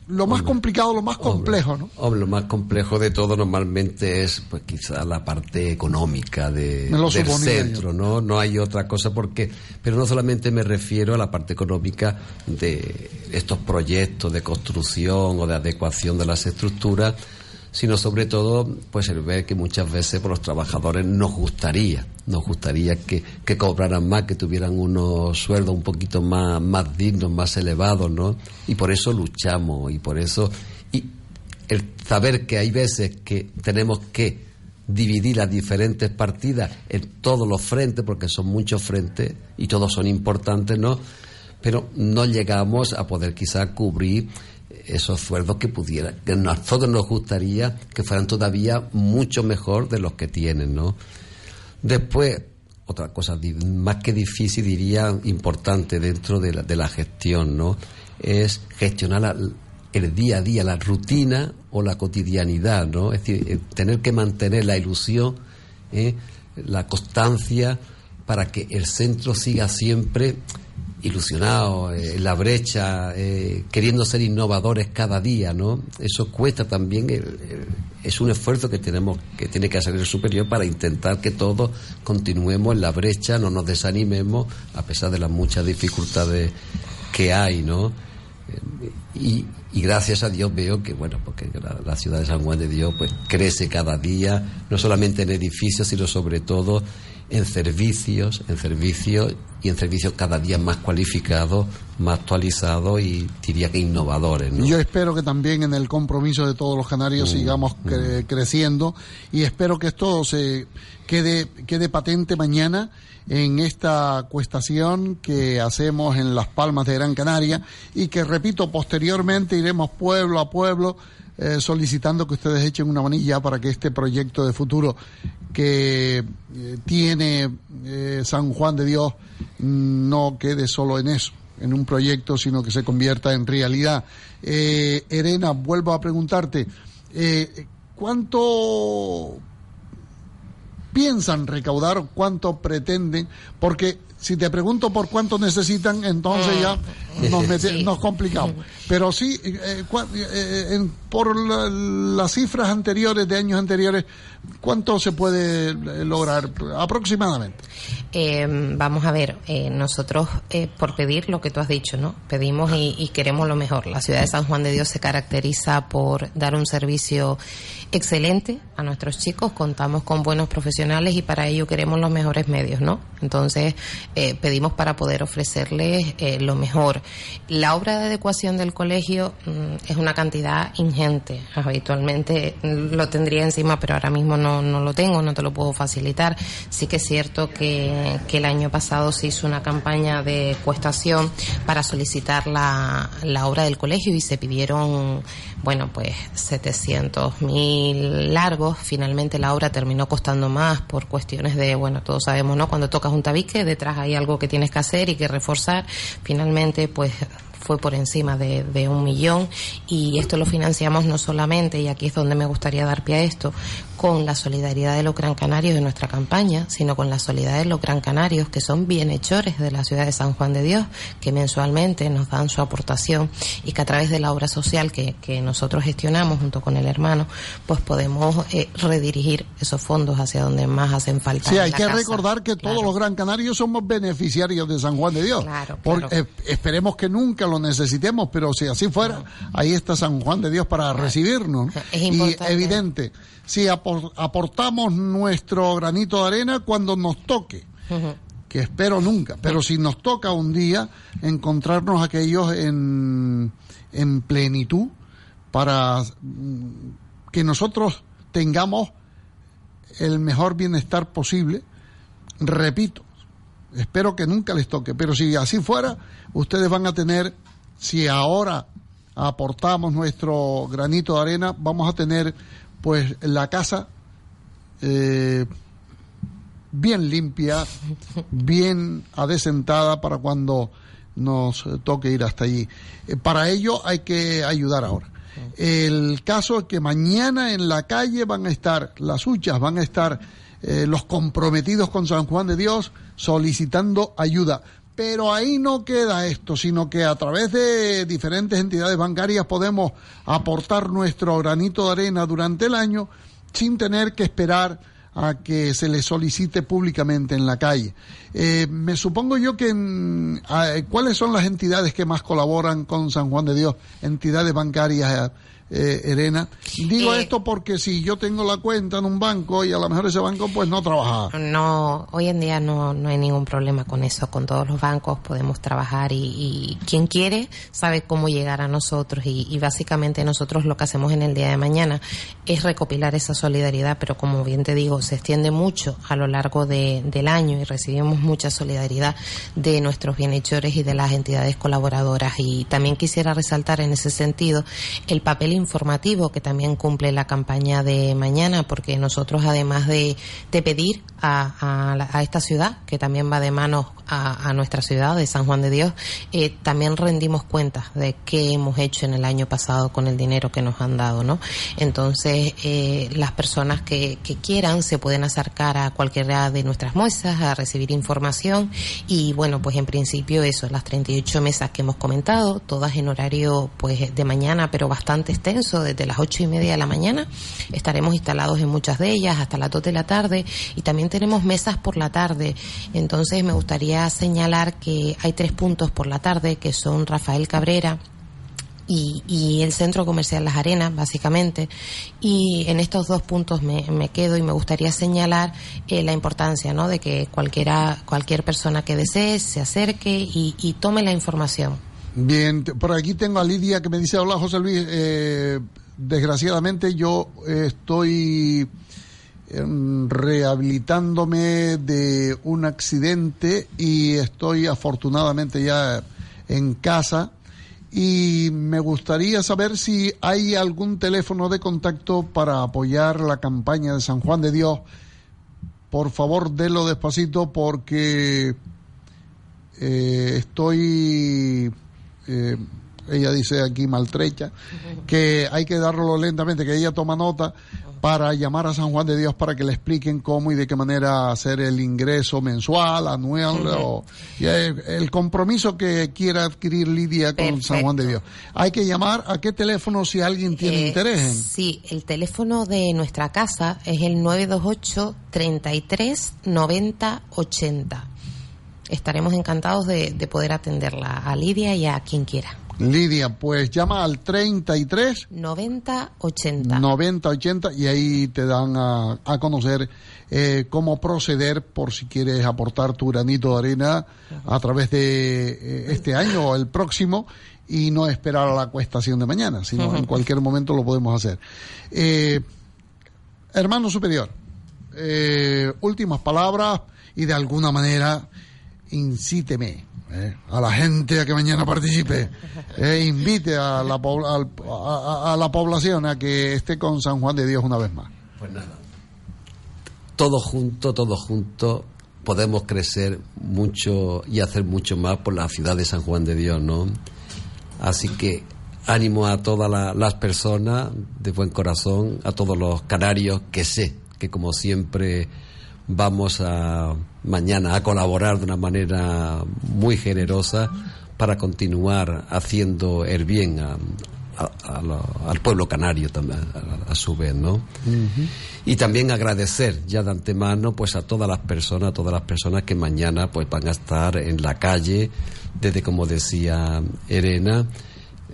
lo más complicado, lo más complejo, ¿no? Hombre, lo más complejo de todo normalmente es, pues quizá la parte económica de, del centro, ¿no? No hay otra cosa porque, pero no solamente me refiero a la parte económica de estos proyectos de construcción o de adecuación de las estructuras, sino sobre todo, pues el ver que muchas veces por los trabajadores nos gustaría, nos gustaría que, que cobraran más, que tuvieran unos sueldos un poquito más, más dignos, más elevados, ¿no? Y por eso luchamos y por eso, y el saber que hay veces que tenemos que dividir las diferentes partidas en todos los frentes, porque son muchos frentes y todos son importantes, ¿no? Pero no llegamos a poder quizá cubrir esos sueldos que pudieran, que a todos nos gustaría que fueran todavía mucho mejor de los que tienen, ¿no? Después, otra cosa más que difícil, diría importante dentro de la, de la gestión, ¿no? Es gestionar el día a día, la rutina o la cotidianidad, ¿no? Es decir, eh, tener que mantener la ilusión, ¿eh? la constancia, para que el centro siga siempre ilusionado, eh, en la brecha, eh, queriendo ser innovadores cada día, ¿no? Eso cuesta también, el- es un esfuerzo que tenemos, que tiene que hacer el superior para intentar que todos continuemos en la brecha, no nos desanimemos, a pesar de las muchas dificultades que hay, ¿no? Eh, Y, y gracias a Dios veo que, bueno, porque la, la ciudad de San Juan de Dios pues crece cada día, no solamente en edificios, sino sobre todo en servicios, en servicios y en servicios cada día más cualificados, más actualizados y diría que innovadores, ¿no? Yo espero que también en el compromiso de todos los canarios Mm, sigamos cre- creciendo y espero que esto se quede, quede patente mañana en esta cuestación que hacemos en Las Palmas de Gran Canaria y que, repito, posteriormente iremos pueblo a pueblo eh, solicitando que ustedes echen una manilla para que este proyecto de futuro que eh, tiene eh, San Juan de Dios mm, no quede solo en eso, en un proyecto, sino que se convierta en realidad. Elena, vuelvo a preguntarte, ¿cuánto piensan recaudar cuánto pretenden? Porque si te pregunto por cuánto necesitan, entonces ya nos, mete- nos complicamos. Pero sí, eh, cua- eh, en- por la- las cifras anteriores, de años anteriores, ¿cuánto se puede eh, lograr aproximadamente? Eh, vamos a ver, eh, nosotros eh, por pedir lo que tú has dicho, ¿no? Pedimos y, y queremos lo mejor. La ciudad de San Juan de Dios se caracteriza por dar un servicio excelente a nuestros chicos. Contamos con buenos profesionales y para ello queremos los mejores medios, ¿no? Entonces eh, pedimos para poder ofrecerles eh, lo mejor. La obra de adecuación del colegio mm, es una cantidad ingente. Habitualmente lo tendría encima, pero ahora mismo no, no lo tengo, no te lo puedo facilitar. Sí que es cierto que, que el año pasado se hizo una campaña de cuestación para solicitar la, la obra del colegio y se pidieron, bueno, pues 700 mil largos. Finalmente la obra terminó costando más por cuestiones de, bueno, todos sabemos, ¿no? Cuando tocas un tabique, detrás hay algo que tienes que hacer y que reforzar. Finalmente, pues fue por encima de, de, un millón y esto lo financiamos no solamente, y aquí es donde me gustaría dar pie a esto, con la solidaridad de los Gran Canarios de nuestra campaña, sino con la solidaridad de los Gran Canarios, que son bienhechores de la ciudad de San Juan de Dios, que mensualmente nos dan su aportación y que a través de la obra social que, que nosotros gestionamos junto con el hermano, pues podemos eh, redirigir esos fondos hacia donde más hacen falta. Sí, hay que casa. recordar que claro. todos los Gran Canarios somos beneficiarios de San Juan de Dios. Claro, Por, claro. eh, esperemos que nunca lo necesitemos, pero si así fuera, ahí está San Juan de Dios para recibirnos. Es y importante. evidente, si aportamos nuestro granito de arena cuando nos toque, uh -huh. que espero nunca, pero si nos toca un día encontrarnos aquellos en, en plenitud para que nosotros tengamos el mejor bienestar posible, repito, espero que nunca les toque, pero si así fuera, ustedes van a tener, si ahora aportamos nuestro granito de arena, vamos a tener pues la casa eh, bien limpia, bien adecentada para cuando nos toque ir hasta allí. Eh, para ello hay que ayudar ahora. El caso es que mañana en la calle van a estar las huchas, van a estar eh, los comprometidos con San Juan de Dios solicitando ayuda. Pero ahí no queda esto, sino que a través de diferentes entidades bancarias podemos aportar nuestro granito de arena durante el año sin tener que esperar a que se le solicite públicamente en la calle. Eh, me supongo yo que en, a, cuáles son las entidades que más colaboran con San Juan de Dios, entidades bancarias. Eh, Elena. Digo eh, esto porque si yo tengo la cuenta en un banco y a lo mejor ese banco pues no trabaja. No, hoy en día no, no hay ningún problema con eso. Con todos los bancos podemos trabajar y, y quien quiere sabe cómo llegar a nosotros y, y, básicamente nosotros lo que hacemos en el día de mañana es recopilar esa solidaridad, pero como bien te digo, se extiende mucho a lo largo de, del año y recibimos mucha solidaridad de nuestros bienhechores y de las entidades colaboradoras. Y también quisiera resaltar en ese sentido el papel informativo que también cumple la campaña de mañana, porque nosotros además de, pedir a, a, a, esta ciudad, que también va de manos a, a nuestra ciudad de San Juan de Dios, eh, también rendimos cuentas de qué hemos hecho en el año pasado con el dinero que nos han dado, ¿no? Entonces, eh, las personas que, que, quieran se pueden acercar a cualquiera de nuestras muestras a recibir información y bueno, pues en principio eso, las 38 mesas que hemos comentado, todas en horario pues de mañana, pero bastante desde las ocho y media de la mañana, estaremos instalados en muchas de ellas hasta las dos de la tarde y también tenemos mesas por la tarde. Entonces me gustaría señalar que hay tres puntos por la tarde que son Rafael Cabrera, y, el centro comercial Las Arenas, básicamente. Y en estos dos puntos me, me quedo y me gustaría señalar eh, la importancia, ¿no? De que cualquiera, cualquier persona que desee se acerque y, tome la información. Bien, por aquí tengo a Lidia que me dice, hola José Luis, eh, desgraciadamente yo estoy rehabilitándome de un accidente y estoy afortunadamente ya en casa y me gustaría saber si hay algún teléfono de contacto para apoyar la campaña de San Juan de Dios. Por favor, délo despacito porque eh, estoy, eh, ella dice aquí maltrecha, que hay que darlo lentamente, que ella toma nota para llamar a San Juan de Dios para que le expliquen cómo y de qué manera hacer el ingreso mensual, anual, o, y el, el, compromiso que quiera adquirir Lidia con Perfecto. San Juan de Dios. Hay que llamar a qué teléfono si alguien tiene eh, interés. En? Sí, el teléfono de nuestra casa es el 928 33 90 80 estaremos encantados de, de, poder atenderla a Lidia y a quien quiera. Lidia, pues llama al 33 90 80. 90 80 y ahí te dan a, a conocer eh, cómo proceder por si quieres aportar tu granito de arena a través de eh, este año o el próximo y no esperar a la cuestación de mañana, sino en cualquier momento lo podemos hacer. Eh, hermano superior, últimas palabras y de alguna manera incíteme eh, a la gente a que mañana participe, eh, invite a la, al- a- la población a que esté con San Juan de Dios una vez más. Pues nada. Todos juntos, todos juntos podemos crecer mucho y hacer mucho más por la ciudad de San Juan de Dios, ¿no? Así que ánimo a todas la- las personas de buen corazón, a todos los canarios que sé que como siempre vamos a mañana a colaborar de una manera muy generosa para continuar haciendo el bien a- a- a lo- al pueblo canario también a, a su vez, ¿no? Y también agradecer ya de antemano pues a todas las personas, a todas las personas que mañana pues van a estar en la calle, desde como decía Elena,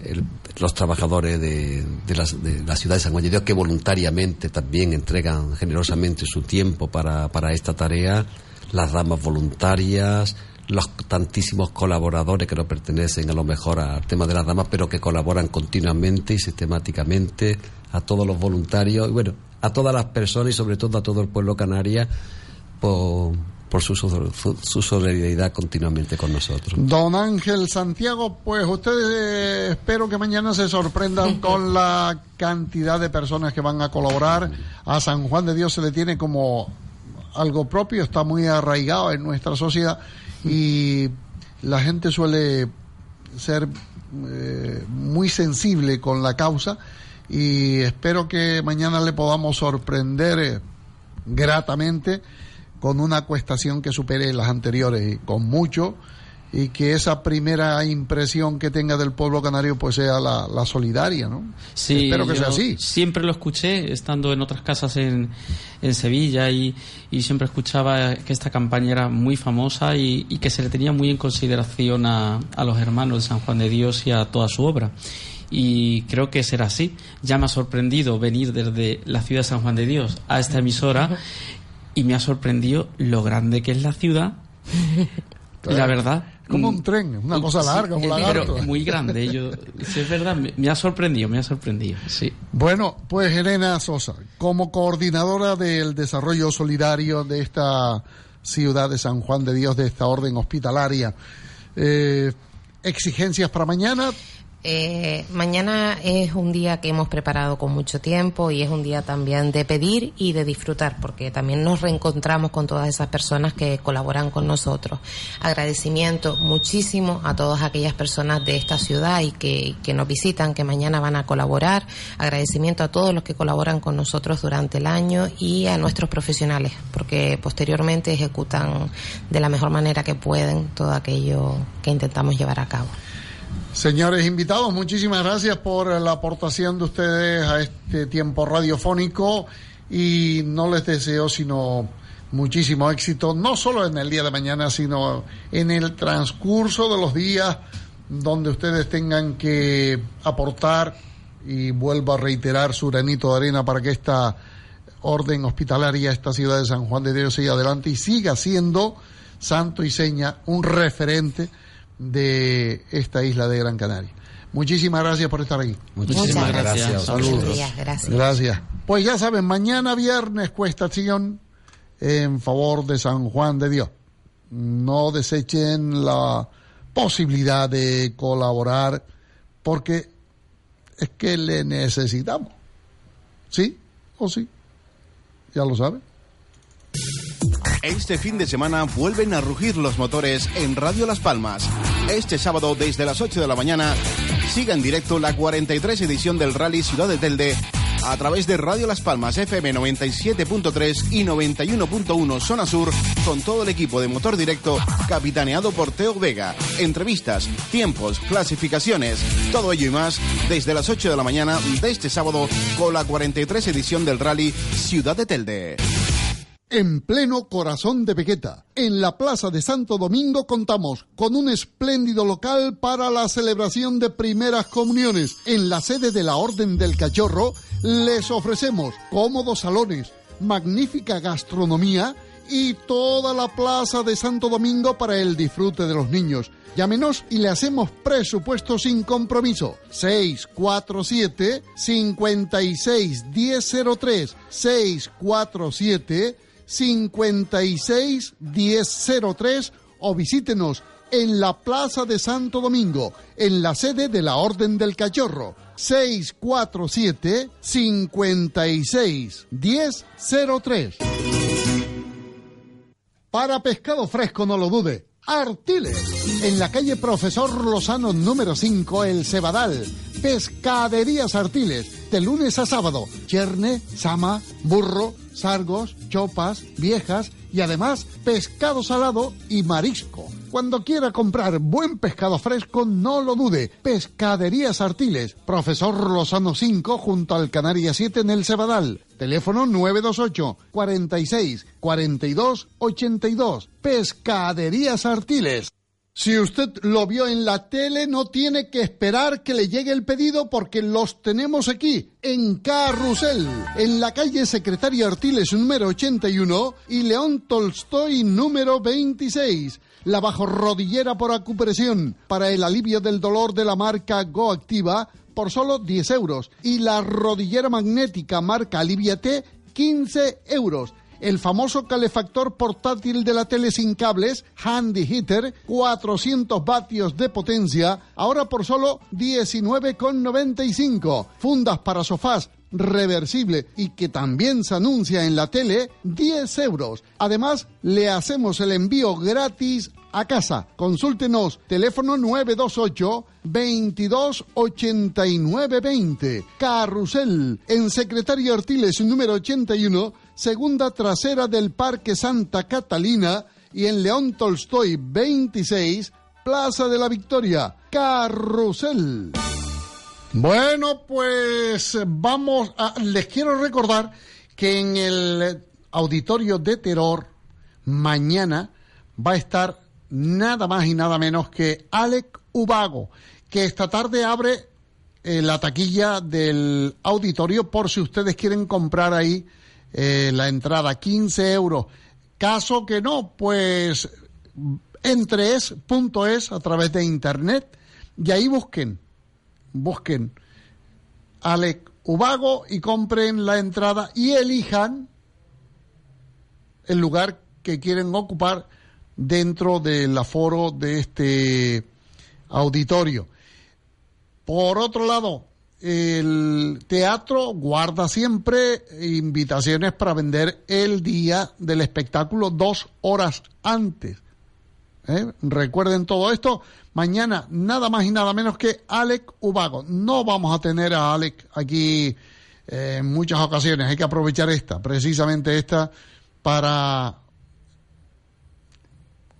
el- los trabajadores de, de las- de la ciudad de San Juan de Dios que voluntariamente también entregan generosamente su tiempo para, para esta tarea, las ramas voluntarias, los tantísimos colaboradores que no pertenecen a lo mejor al tema de las damas, pero que colaboran continuamente y sistemáticamente, a todos los voluntarios y bueno, a todas las personas y sobre todo a todo el pueblo canaria por, por su, su- su solidaridad continuamente con nosotros. Don Ángel Santiago, pues ustedes eh, espero que mañana se sorprendan con la cantidad de personas que van a colaborar. A San Juan de Dios se le tiene como algo propio, está muy arraigado en nuestra sociedad y la gente suele ser eh, muy sensible con la causa y espero que mañana le podamos sorprender eh, gratamente con una cuestación que supere las anteriores y con mucho y que esa primera impresión que tenga del pueblo canario pues sea la, la solidaria, ¿no? Sí, Espero que yo sea así. Siempre lo escuché estando en otras casas en, en Sevilla y, y siempre escuchaba que esta campaña era muy famosa y, y que se le tenía muy en consideración a, a los hermanos de San Juan de Dios y a toda su obra. Y creo que será así. Ya me ha sorprendido venir desde la ciudad de San Juan de Dios a esta emisora y me ha sorprendido lo grande que es la ciudad. La verdad. Como un tren, una cosa Sí, larga, un eh, lagarto. pero muy grande. Yo, sí, es verdad, me, me ha sorprendido, me ha sorprendido. Sí. Bueno, pues Elena Sosa, como coordinadora del desarrollo solidario de esta ciudad de San Juan de Dios, de esta orden hospitalaria, eh, exigencias para mañana. Eh, mañana es un día que hemos preparado con mucho tiempo y es un día también de pedir y de disfrutar porque también nos reencontramos con todas esas personas que colaboran con nosotros. Agradecimiento muchísimo a todas aquellas personas de esta ciudad y que, que nos visitan, que mañana van a colaborar. Agradecimiento a todos los que colaboran con nosotros durante el año y a nuestros profesionales porque posteriormente ejecutan de la mejor manera que pueden todo aquello que intentamos llevar a cabo. Señores invitados, muchísimas gracias por la aportación de ustedes a este tiempo radiofónico y no les deseo sino muchísimo éxito, no solo en el día de mañana, sino en el transcurso de los días donde ustedes tengan que aportar y vuelvo a reiterar su granito de arena para que esta orden hospitalaria, esta ciudad de San Juan de Dios siga adelante y siga siendo santo y seña un referente de esta isla de Gran Canaria. Muchísimas gracias por estar aquí. Muchísimas Muchas gracias. gracias. Saludos. Buenos días, gracias. Gracias. Pues ya saben, mañana viernes cuestación en favor de San Juan de Dios. No desechen la posibilidad de colaborar porque es que le necesitamos. ¿Sí o sí? Ya lo saben. Este fin de semana vuelven a rugir los motores en Radio Las Palmas. Este sábado desde las 8 de la mañana siga en directo la 43 edición del Rally Ciudad de Telde a través de Radio Las Palmas FM 97.3 y 91.1 Zona Sur con todo el equipo de motor directo capitaneado por Teo Vega. Entrevistas, tiempos, clasificaciones, todo ello y más desde las 8 de la mañana de este sábado con la 43 edición del Rally Ciudad de Telde. En pleno corazón de Pequeta. En la Plaza de Santo Domingo contamos con un espléndido local para la celebración de primeras comuniones. En la sede de la Orden del Cachorro les ofrecemos cómodos salones, magnífica gastronomía y toda la Plaza de Santo Domingo para el disfrute de los niños. Llámenos y le hacemos presupuesto sin compromiso. 647 56 1003 647 56 1003 o visítenos en la Plaza de Santo Domingo, en la sede de la Orden del Cachorro. 647 56 1003. Para pescado fresco, no lo dude. Artiles, en la calle Profesor Lozano número 5, El Cebadal. Pescaderías Artiles, de lunes a sábado. Cherne, sama, burro, sargos, chopas, viejas y además pescado salado y marisco. Cuando quiera comprar buen pescado fresco, no lo dude. Pescaderías Artiles, Profesor Lozano 5, junto al Canaria 7 en el Cebadal. Teléfono 928 46 42 82. Pescaderías Artiles. Si usted lo vio en la tele, no tiene que esperar que le llegue el pedido porque los tenemos aquí, en Carrusel, en la calle Secretario Artiles número 81 y León Tolstoy número 26. La bajo rodillera por acupresión para el alivio del dolor de la marca Go Activa por solo 10 euros y la rodillera magnética marca Aliviate 15 euros el famoso calefactor portátil de la tele sin cables, Handy Heater, 400 vatios de potencia, ahora por solo 19,95. Fundas para sofás reversible y que también se anuncia en la tele, 10 euros. Además, le hacemos el envío gratis a casa. Consúltenos, teléfono 928 22 20. Carrusel, en Secretario Artiles número 81, segunda trasera del Parque Santa Catalina y en León Tolstoy 26, Plaza de la Victoria. Carrusel. Bueno, pues vamos a... Les quiero recordar que en el auditorio de terror mañana va a estar nada más y nada menos que Alec Ubago, que esta tarde abre eh, la taquilla del auditorio por si ustedes quieren comprar ahí eh, la entrada, 15 euros. Caso que no, pues entre es a través de internet y ahí busquen busquen Alec Ubago y compren la entrada y elijan el lugar que quieren ocupar dentro del aforo de este auditorio. Por otro lado, el teatro guarda siempre invitaciones para vender el día del espectáculo dos horas antes. ¿Eh? Recuerden todo esto. Mañana nada más y nada menos que Alec Ubago. No vamos a tener a Alec aquí eh, en muchas ocasiones. Hay que aprovechar esta, precisamente esta, para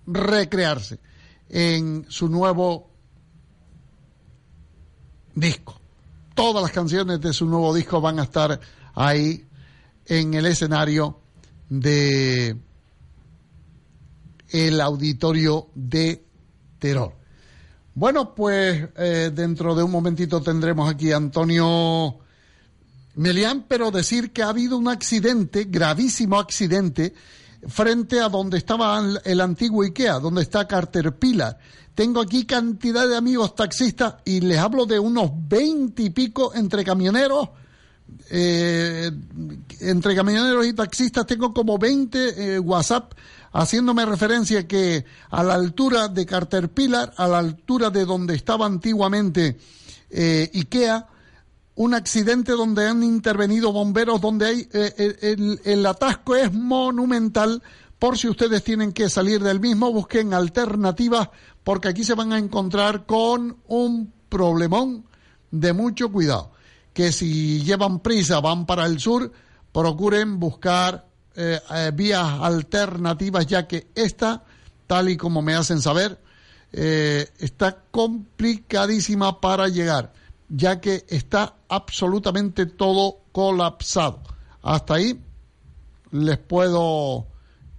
recrearse en su nuevo disco. Todas las canciones de su nuevo disco van a estar ahí en el escenario de el auditorio de Terror. Bueno, pues eh, dentro de un momentito tendremos aquí a Antonio Melián, pero decir que ha habido un accidente, gravísimo accidente, frente a donde estaba el antiguo IKEA, donde está Carter Pilar. Tengo aquí cantidad de amigos taxistas y les hablo de unos veinte y pico entre camioneros. Eh, entre camioneros y taxistas tengo como 20 eh, WhatsApp haciéndome referencia que a la altura de Pilar, a la altura de donde estaba antiguamente eh, IKEA, un accidente donde han intervenido bomberos, donde hay eh, el, el, atasco es monumental. Por si ustedes tienen que salir del mismo, busquen alternativas, porque aquí se van a encontrar con un problemón de mucho cuidado. Que si llevan prisa, van para el sur, procuren buscar eh, eh, vías alternativas, ya que esta, tal y como me hacen saber, eh, está complicadísima para llegar, ya que está absolutamente todo colapsado. Hasta ahí les puedo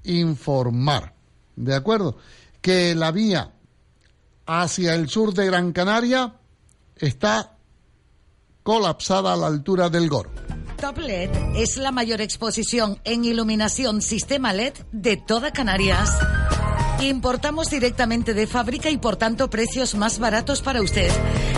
informar, ¿de acuerdo? Que la vía hacia el sur de Gran Canaria está colapsada a la altura del Goro. Top LED es la mayor exposición en iluminación sistema LED de toda Canarias. Importamos directamente de fábrica y por tanto precios más baratos para usted.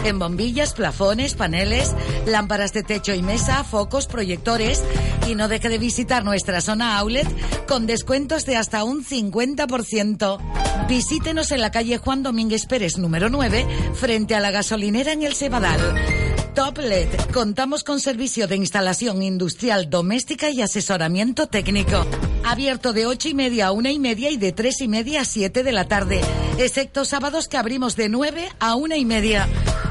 En bombillas, plafones, paneles, lámparas de techo y mesa, focos, proyectores. Y no deje de visitar nuestra zona outlet con descuentos de hasta un 50%. Visítenos en la calle Juan Domínguez Pérez número 9 frente a la gasolinera en el Cebadal. Top LED. Contamos con servicio de instalación industrial doméstica y asesoramiento técnico. Abierto de ocho y media a una y media y de tres y media a siete de la tarde. Excepto sábados que abrimos de 9 a una y media.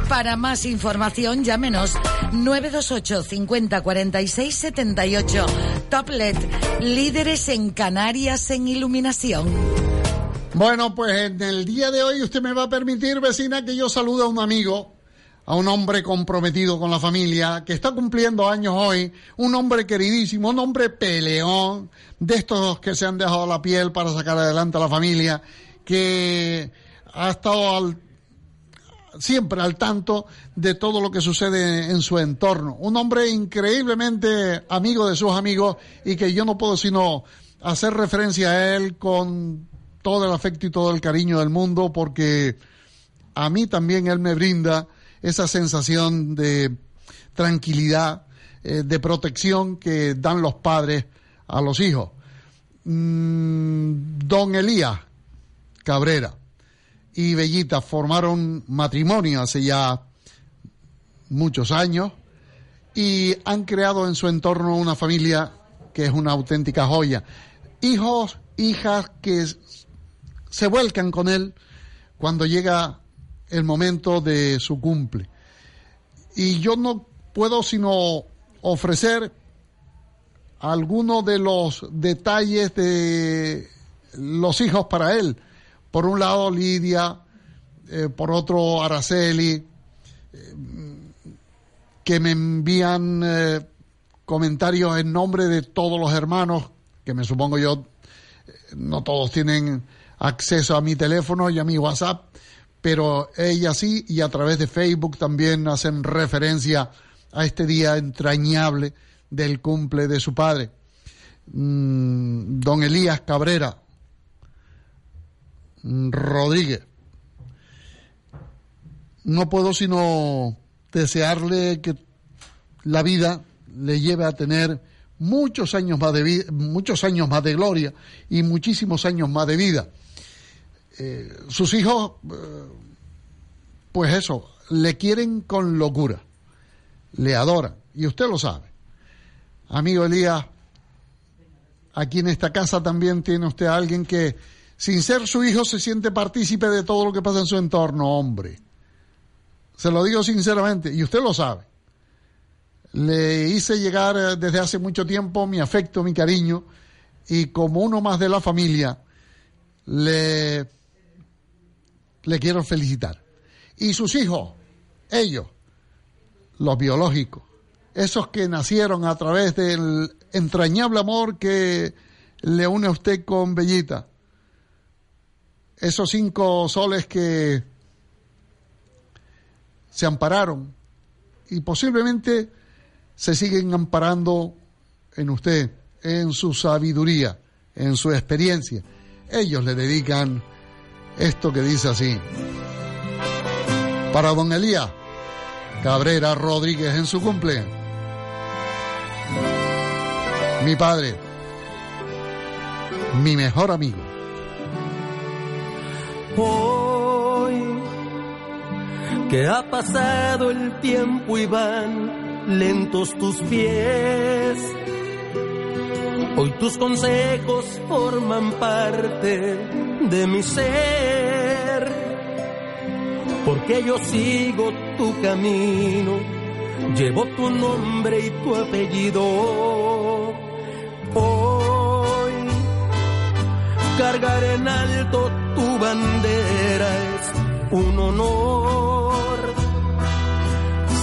Para más información, llámenos 928 50 46 78. Top LED. Líderes en Canarias en iluminación. Bueno, pues en el día de hoy usted me va a permitir, vecina, que yo salude a un amigo a un hombre comprometido con la familia, que está cumpliendo años hoy, un hombre queridísimo, un hombre peleón, de estos que se han dejado la piel para sacar adelante a la familia, que ha estado siempre al tanto de todo lo que sucede en su entorno. Un hombre increíblemente amigo de sus amigos y que yo no puedo sino hacer referencia a él con todo el afecto y todo el cariño del mundo porque a mí también él me brinda esa sensación de tranquilidad, eh, de protección que dan los padres a los hijos. Mm, don Elías Cabrera y Bellita formaron matrimonio hace ya muchos años y han creado en su entorno una familia que es una auténtica joya. Hijos, hijas que se vuelcan con él cuando llega el momento de su cumple. Y yo no puedo sino ofrecer algunos de los detalles de los hijos para él. Por un lado Lidia, eh, por otro Araceli, eh, que me envían eh, comentarios en nombre de todos los hermanos, que me supongo yo, no todos tienen acceso a mi teléfono y a mi WhatsApp, pero ella sí y a través de Facebook también hacen referencia a este día entrañable del cumple de su padre. Mm, don Elías Cabrera Rodríguez. No puedo sino desearle que la vida le lleve a tener muchos años más de muchos años más de gloria y muchísimos años más de vida. Eh, sus hijos, eh, pues eso, le quieren con locura, le adoran, y usted lo sabe. Amigo Elías, aquí en esta casa también tiene usted a alguien que, sin ser su hijo, se siente partícipe de todo lo que pasa en su entorno, hombre. Se lo digo sinceramente, y usted lo sabe. Le hice llegar eh, desde hace mucho tiempo mi afecto, mi cariño, y como uno más de la familia, le le quiero felicitar. Y sus hijos, ellos, los biológicos, esos que nacieron a través del entrañable amor que le une a usted con Bellita, esos cinco soles que se ampararon y posiblemente se siguen amparando en usted, en su sabiduría, en su experiencia. Ellos le dedican esto que dice así. Para don Elías Cabrera Rodríguez en su cumple. Mi padre, mi mejor amigo. Hoy que ha pasado el tiempo y van lentos tus pies. Hoy tus consejos forman parte de mi ser, porque yo sigo tu camino, llevo tu nombre y tu apellido. Hoy cargar en alto tu bandera es un honor.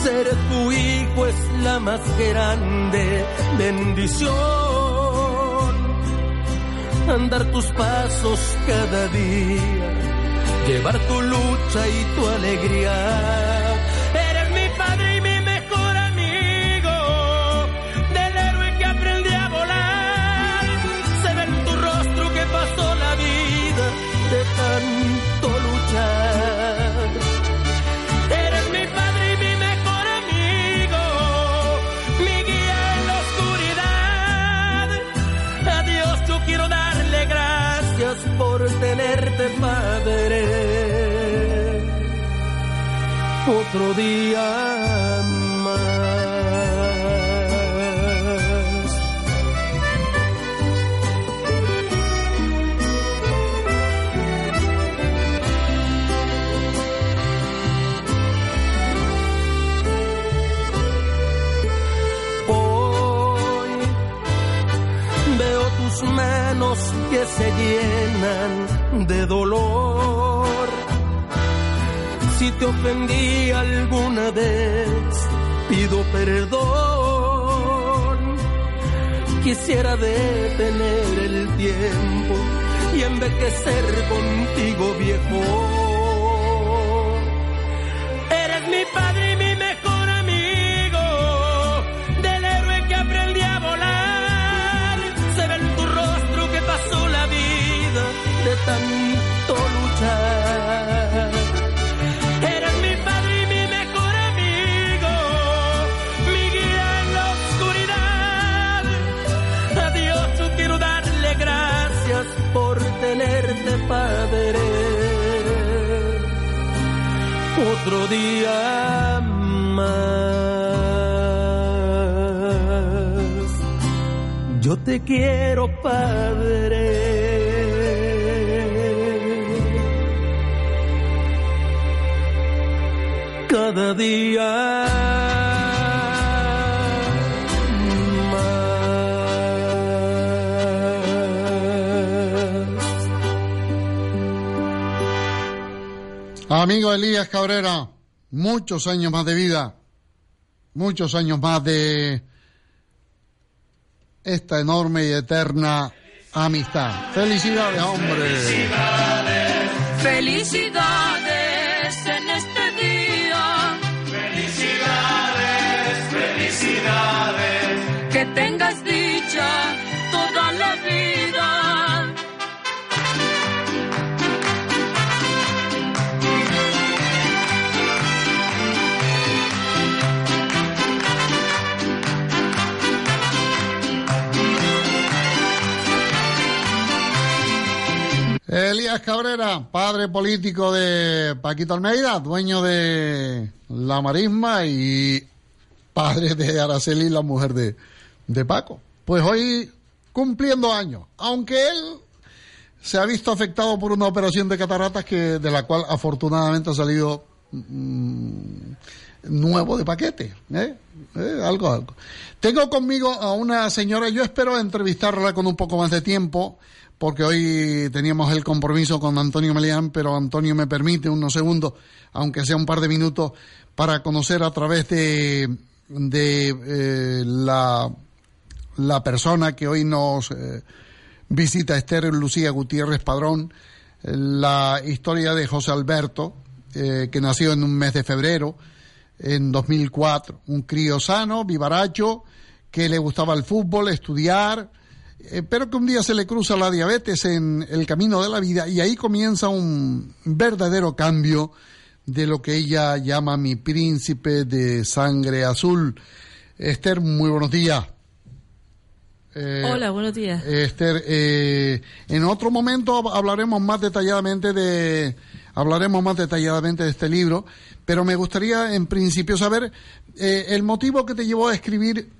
Ser tu hijo es la más grande bendición andar tus pasos cada día, llevar tu lucha y tu alegría. Otro día más. Hoy veo tus manos que se llenan de dolor. Te ofendí alguna vez, pido perdón. Quisiera detener el tiempo y envejecer contigo, viejo. Otro día más. Yo te quiero, Padre. Cada día Amigo Elías Cabrera, muchos años más de vida, muchos años más de esta enorme y eterna amistad. Felicidades, hombre. Felicidades en este día. Felicidades, felicidades. Que tengas Elías Cabrera, padre político de Paquito Almeida, dueño de la marisma y padre de Araceli, la mujer de, de Paco. Pues hoy cumpliendo años, aunque él se ha visto afectado por una operación de cataratas que de la cual afortunadamente ha salido mm, nuevo de paquete, ¿eh? Eh, algo, algo. Tengo conmigo a una señora, yo espero entrevistarla con un poco más de tiempo, porque hoy teníamos el compromiso con Antonio Melián, pero Antonio me permite unos segundos, aunque sea un par de minutos, para conocer a través de, de eh, la, la persona que hoy nos eh, visita, Esther Lucía Gutiérrez Padrón, la historia de José Alberto, eh, que nació en un mes de febrero, en 2004, un crío sano, vivaracho, que le gustaba el fútbol, estudiar, eh, pero que un día se le cruza la diabetes en el camino de la vida y ahí comienza un verdadero cambio de lo que ella llama mi príncipe de sangre azul. Esther, muy buenos días. Eh, Hola, buenos días. Esther, eh, en otro momento hablaremos más detalladamente de hablaremos más detalladamente de este libro, pero me gustaría en principio saber eh, el motivo que te llevó a escribir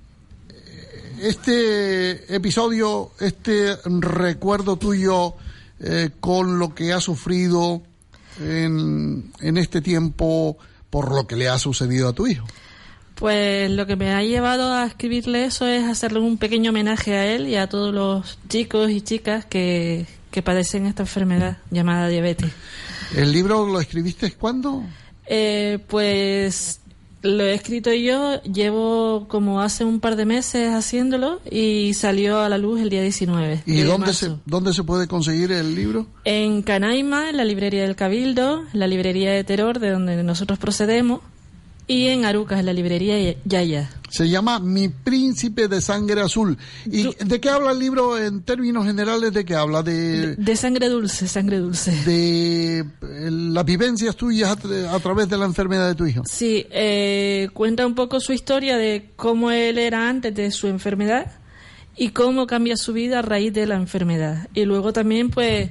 este episodio, este recuerdo tuyo eh, con lo que ha sufrido en, en este tiempo por lo que le ha sucedido a tu hijo. Pues lo que me ha llevado a escribirle eso es hacerle un pequeño homenaje a él y a todos los chicos y chicas que, que padecen esta enfermedad llamada diabetes. ¿El libro lo escribiste cuándo? Eh, pues Lo he escrito yo, llevo como hace un par de meses haciéndolo y salió a la luz el día 19. ¿Y de dónde marzo. se, dónde se puede conseguir el libro? En Canaima, en la librería del Cabildo, en la librería de Terror, de donde nosotros procedemos, y en Arucas, en la librería Yaya. Se llama Mi Príncipe de Sangre Azul. ¿Y de qué habla el libro en términos generales? ¿De qué habla? De, De sangre dulce, sangre dulce. de eh, las vivencias tuyas a, tra- a través de la enfermedad de tu hijo. Sí, eh, cuenta un poco su historia de cómo él era antes de su enfermedad y cómo cambia su vida a raíz de la enfermedad. Y luego también, pues,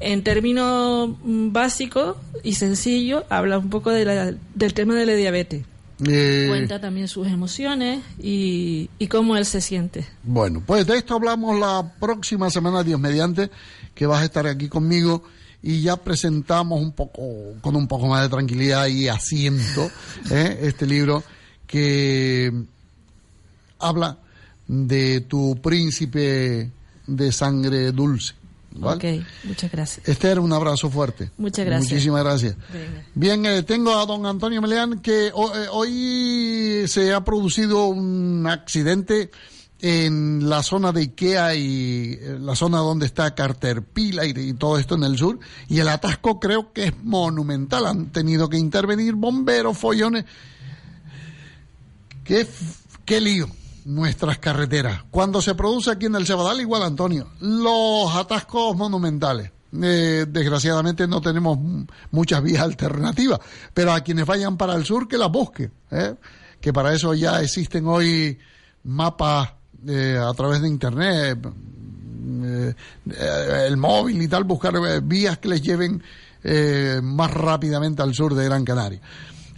en términos mm, básicos y sencillos, habla un poco de la- del tema de la diabetes. Eh, Cuenta también sus emociones y, y cómo él se siente. Bueno, pues de esto hablamos la próxima semana, Dios mediante, que vas a estar aquí conmigo y ya presentamos un poco, con un poco más de tranquilidad y asiento, ¿eh? este libro que habla de tu príncipe de sangre dulce. ¿vale? Ok, muchas gracias. Esther, un abrazo fuerte. Muchas gracias. Muchísimas gracias. Venga. Bien, eh, tengo a don Antonio Meleán que ho- eh, hoy se ha producido un accidente en la zona de Ikea y eh, la zona donde está Caterpillar y, y todo esto en el sur y el atasco creo que es monumental. Han tenido que intervenir bomberos, follones. Qué, qué lío nuestras carreteras. Cuando se produce aquí en el Cebadal, igual Antonio, los atascos monumentales. Eh, desgraciadamente no tenemos muchas vías alternativas, pero a quienes vayan para el sur que las busquen, ¿eh? que para eso ya existen hoy mapas eh, a través de internet, eh, eh, el móvil y tal, buscar vías que les lleven más rápidamente al sur de Gran Canaria.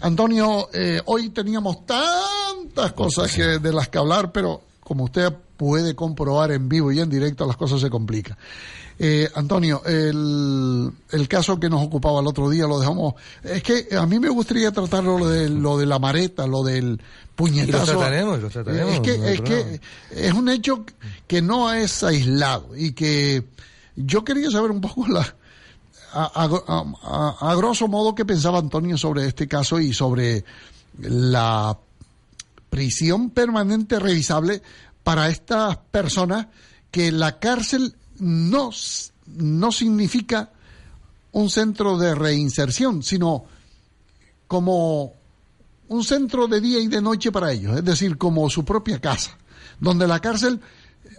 Antonio, eh, hoy teníamos tantas cosas que, de las que hablar, pero como usted puede comprobar en vivo y en directo, las cosas se complican. Eh, Antonio, el, el caso que nos ocupaba el otro día lo dejamos. Es que a mí me gustaría tratar lo de, lo de la mareta, lo del puñetazo. Y lo trataremos, lo trataremos, Es que, no es, que es un hecho que no es aislado y que yo quería saber un poco la, a, a- a- a grosso modo qué pensaba Antonio sobre este caso y sobre la prisión permanente revisable para estas personas que la cárcel no, no significa un centro de reinserción, sino como un centro de día y de noche para ellos, es decir, como su propia casa, donde la cárcel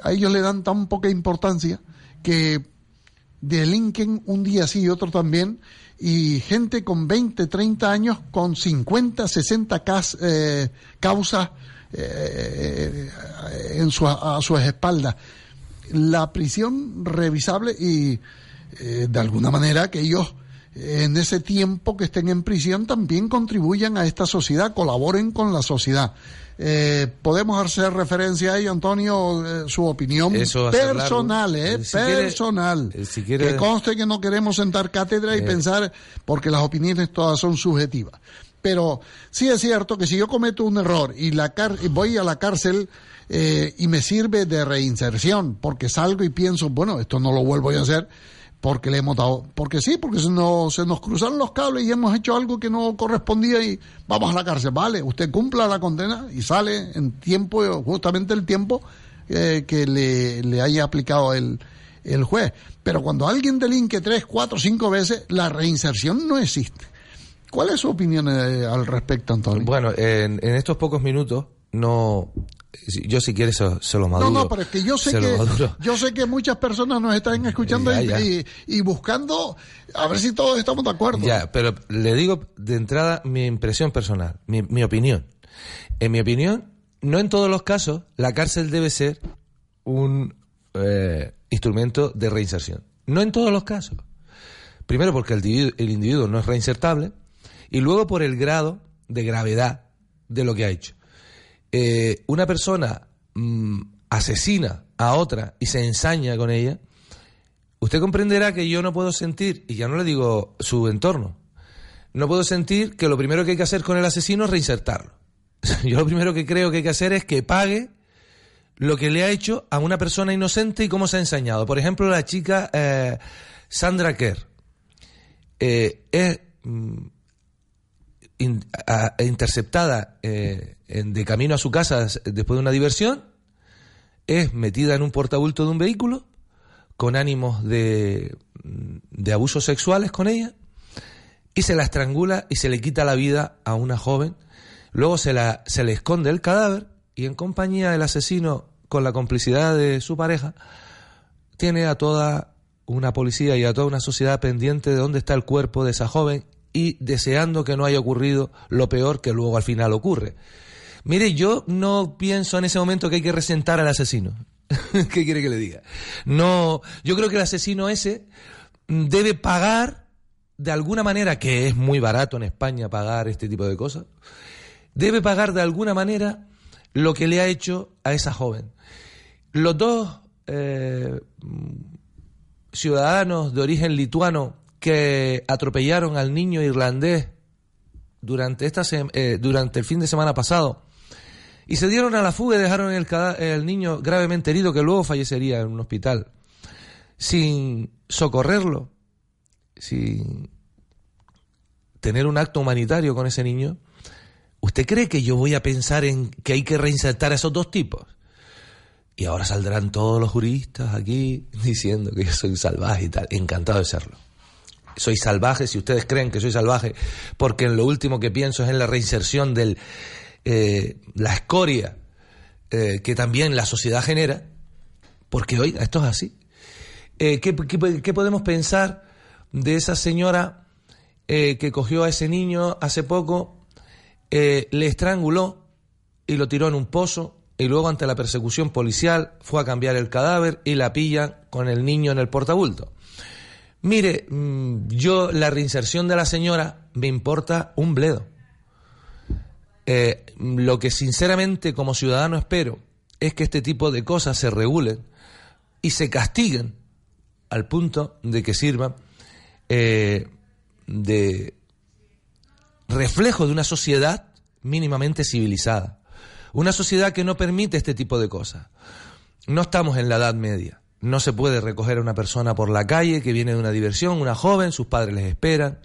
a ellos le dan tan poca importancia que delinquen un día sí y otro también, y gente con 20, 30 años con 50, 60 cas- eh, causas eh, en su, a sus espaldas. La prisión revisable y eh, de alguna manera que ellos eh, en ese tiempo que estén en prisión también contribuyan a esta sociedad, colaboren con la sociedad. Eh, podemos hacer referencia a ello, Antonio, eh, su opinión Eso personal, eh, Eh, si personal. eh, si quiere- Que conste que no queremos sentar cátedra y pensar, porque las opiniones todas son subjetivas. Pero sí es cierto que si yo cometo un error y la car- y voy a la cárcel eh, y me sirve de reinserción, porque salgo y pienso, bueno, esto no lo vuelvo a hacer porque le hemos dado, porque sí, porque se nos, se nos cruzaron los cables y hemos hecho algo que no correspondía y vamos a la cárcel, vale, usted cumpla la condena y sale en tiempo, justamente el tiempo eh, que le, le haya aplicado el, el juez. Pero cuando alguien delinque tres, cuatro, cinco veces, la reinserción no existe. ¿Cuál es su opinión eh, al respecto, Antonio? Bueno, en, en estos pocos minutos, no. Yo, si quieres, se, se lo maduro. No, no, pero es que yo sé que yo sé que muchas personas nos están escuchando Ya, y, ya. y- y buscando a ver si todos estamos de acuerdo. Ya, pero le digo de entrada mi impresión personal, mi, mi opinión. En mi opinión, no en todos los casos la cárcel debe ser un eh, instrumento de reinserción. No en todos los casos. Primero porque el individuo, el individuo no es reinsertable y luego por el grado de gravedad de lo que ha hecho. Eh, una persona mm, asesina a otra y se ensaña con ella, usted comprenderá que yo no puedo sentir, y ya no le digo su entorno, no puedo sentir que lo primero que hay que hacer con el asesino es reinsertarlo. Yo lo primero que creo que hay que hacer es que pague lo que le ha hecho a una persona inocente y cómo se ha ensañado. Por ejemplo, la chica eh, Sandra Kerr. Eh, es, mm, interceptada de camino a su casa después de una diversión, es metida en un portabulto de un vehículo con ánimos de, de abusos sexuales con ella y se la estrangula y se le quita la vida a una joven. Luego se, la, se le esconde el cadáver y en compañía del asesino, con la complicidad de su pareja, tiene a toda una policía y a toda una sociedad pendiente de dónde está el cuerpo de esa joven y deseando que no haya ocurrido lo peor que luego al final ocurre. Mire, yo no pienso en ese momento que hay que resentar al asesino. ¿Qué quiere que le diga? No, yo creo que el asesino ese debe pagar de alguna manera, que es muy barato en España pagar este tipo de cosas, debe pagar de alguna manera lo que le ha hecho a esa joven. Los dos eh, ciudadanos de origen lituano que atropellaron al niño irlandés durante, esta eh, durante el fin de semana pasado y se dieron a la fuga y dejaron el, niño gravemente herido que luego fallecería en un hospital sin socorrerlo, sin tener un acto humanitario con ese niño, ¿usted cree que yo voy a pensar en que hay que reinsertar a esos dos tipos? Y ahora saldrán todos los juristas aquí diciendo que yo soy salvaje y tal. Encantado de serlo. Soy salvaje si ustedes creen que soy salvaje, porque en lo último que pienso es en la reinserción de la escoria eh, que también la sociedad genera, porque oiga, esto es así. Eh, ¿qué, qué- qué podemos pensar de esa señora eh, que cogió a ese niño hace poco, eh, le estranguló y lo tiró en un pozo y luego ante la persecución policial fue a cambiar el cadáver y la pillan con el niño en el portabulto? Mire, mm, yo la reinserción de la señora me importa un bledo. Eh, lo que sinceramente como ciudadano espero es que este tipo de cosas se regulen y se castiguen al punto de que sirvan eh, de reflejo de una sociedad mínimamente civilizada. Una sociedad que no permite este tipo de cosas. No estamos en la Edad Media. No se puede recoger a una persona por la calle que viene de una diversión, una joven, sus padres les esperan,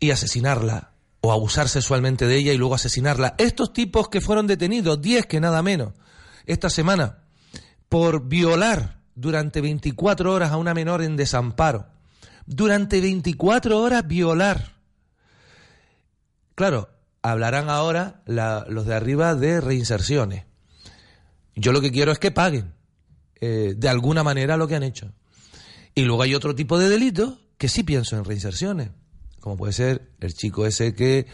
y asesinarla o abusar sexualmente de ella y luego asesinarla. Estos tipos que fueron detenidos, 10 que nada menos, esta semana, por violar durante 24 horas a una menor en desamparo. Durante 24 horas violar. Claro, hablarán ahora los de arriba de reinserciones. Yo lo que quiero es que paguen eh, de alguna manera lo que han hecho. Y luego hay otro tipo de delitos que sí pienso en reinserciones, como puede ser el chico ese que,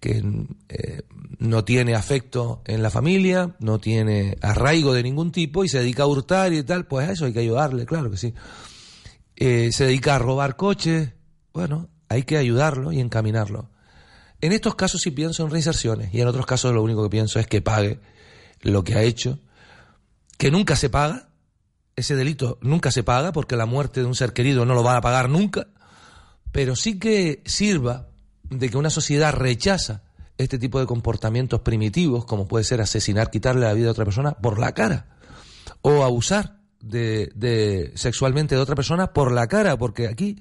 que eh, no tiene afecto en la familia, no tiene arraigo de ningún tipo y se dedica a hurtar y tal, pues a eso hay que ayudarle, claro que sí. Eh, se dedica a robar coches, bueno, hay que ayudarlo y encaminarlo. En estos casos sí pienso en reinserciones y en otros casos lo único que pienso es que pague lo que ha hecho, que nunca se paga, ese delito nunca se paga porque la muerte de un ser querido no lo van a pagar nunca, pero sí que sirva de que una sociedad rechaza este tipo de comportamientos primitivos, como puede ser asesinar, quitarle la vida a otra persona por la cara, o abusar de, de- sexualmente de otra persona por la cara, porque aquí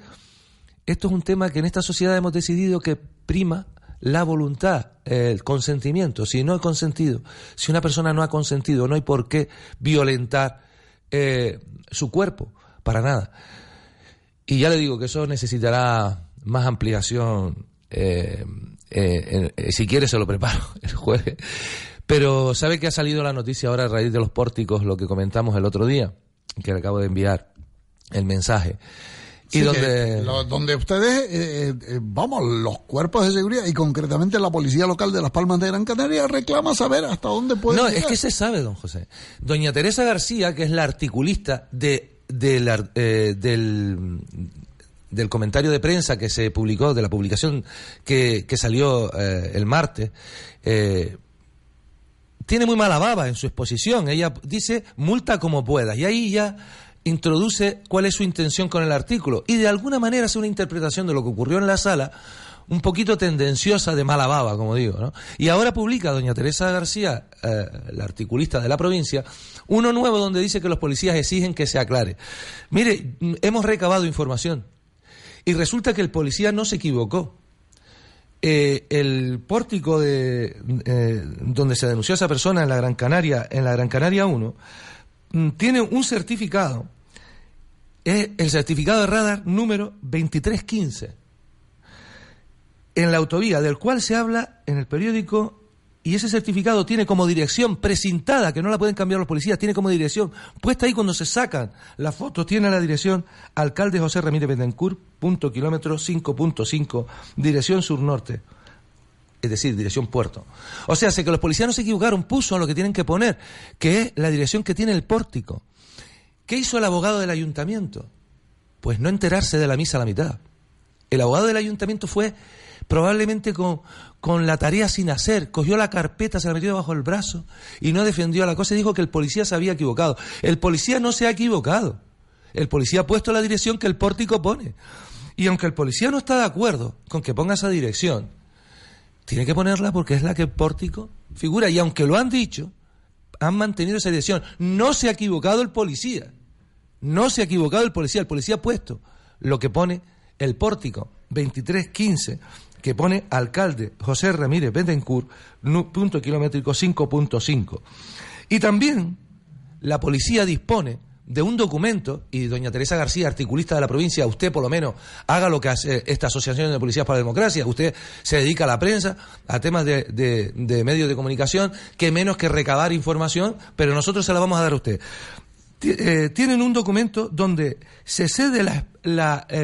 esto es un tema que en esta sociedad hemos decidido que prima la voluntad, el consentimiento. Si no he consentido, si una persona no ha consentido, no hay por qué violentar eh, su cuerpo, para nada. Y ya le digo que eso necesitará más ampliación. eh, eh, eh, si quiere se lo preparo el jueves. Pero sabe que ha salido la noticia ahora a raíz de los pórticos, lo que comentamos el otro día, que le acabo de enviar el mensaje. Y Sí, donde... lo- donde ustedes, eh, eh, vamos, los cuerpos de seguridad y concretamente la policía local de Las Palmas de Gran Canaria reclama saber hasta dónde puede No, llegar. es que se sabe, don José. Doña Teresa García, que es la articulista de, del eh, del, del comentario de prensa que se publicó, de la publicación que, que salió eh, el martes, eh, tiene muy mala baba en su exposición. Ella dice multa como puedas. Y ahí ya introduce cuál es su intención con el artículo. Y de alguna manera hace una interpretación de lo que ocurrió en la sala un poquito tendenciosa de mala baba, como digo. ¿no? Y ahora publica doña Teresa García, eh, la articulista de la provincia, uno nuevo donde dice que los policías exigen que se aclare. Mire, hemos recabado información y resulta que el policía no se equivocó. eh, el pórtico de eh, donde se denunció a esa persona en la Gran Canaria, en la Gran Canaria 1, mm, tiene un certificado, es el certificado de radar número 2315 en la autovía, del cual se habla en el periódico y ese certificado tiene como dirección precintada, que no la pueden cambiar los policías, tiene como dirección, puesta ahí cuando se sacan las fotos, tiene la dirección alcalde José Ramírez Betancourt, punto kilómetro 5.5, dirección sur-norte. Es decir, dirección puerto. O sea, sé que los policías no se equivocaron, puso lo que tienen que poner, que es la dirección que tiene el pórtico. ¿Qué hizo el abogado del ayuntamiento? Pues no enterarse de la misa a la mitad. El abogado del ayuntamiento fue probablemente con, con la tarea sin hacer, cogió la carpeta, se la metió bajo el brazo y no defendió la cosa y dijo que el policía se había equivocado. El policía no se ha equivocado. El policía ha puesto la dirección que el pórtico pone. Y aunque el policía no está de acuerdo con que ponga esa dirección, tiene que ponerla porque es la que el pórtico figura. Y aunque lo han dicho, han mantenido esa dirección. No se ha equivocado el policía. No se ha equivocado el policía. El policía ha puesto lo que pone el pórtico 2315 que pone alcalde José Ramírez Betancourt, punto kilométrico 5.5. Y también la policía dispone de un documento, y doña Teresa García, articulista de la provincia, usted por lo menos haga lo que hace esta Asociación de Policías para la Democracia, usted se dedica a la prensa, a temas de, medios de comunicación, que menos que recabar información, pero nosotros se la vamos a dar a usted. Eh, tienen un documento donde se cede la,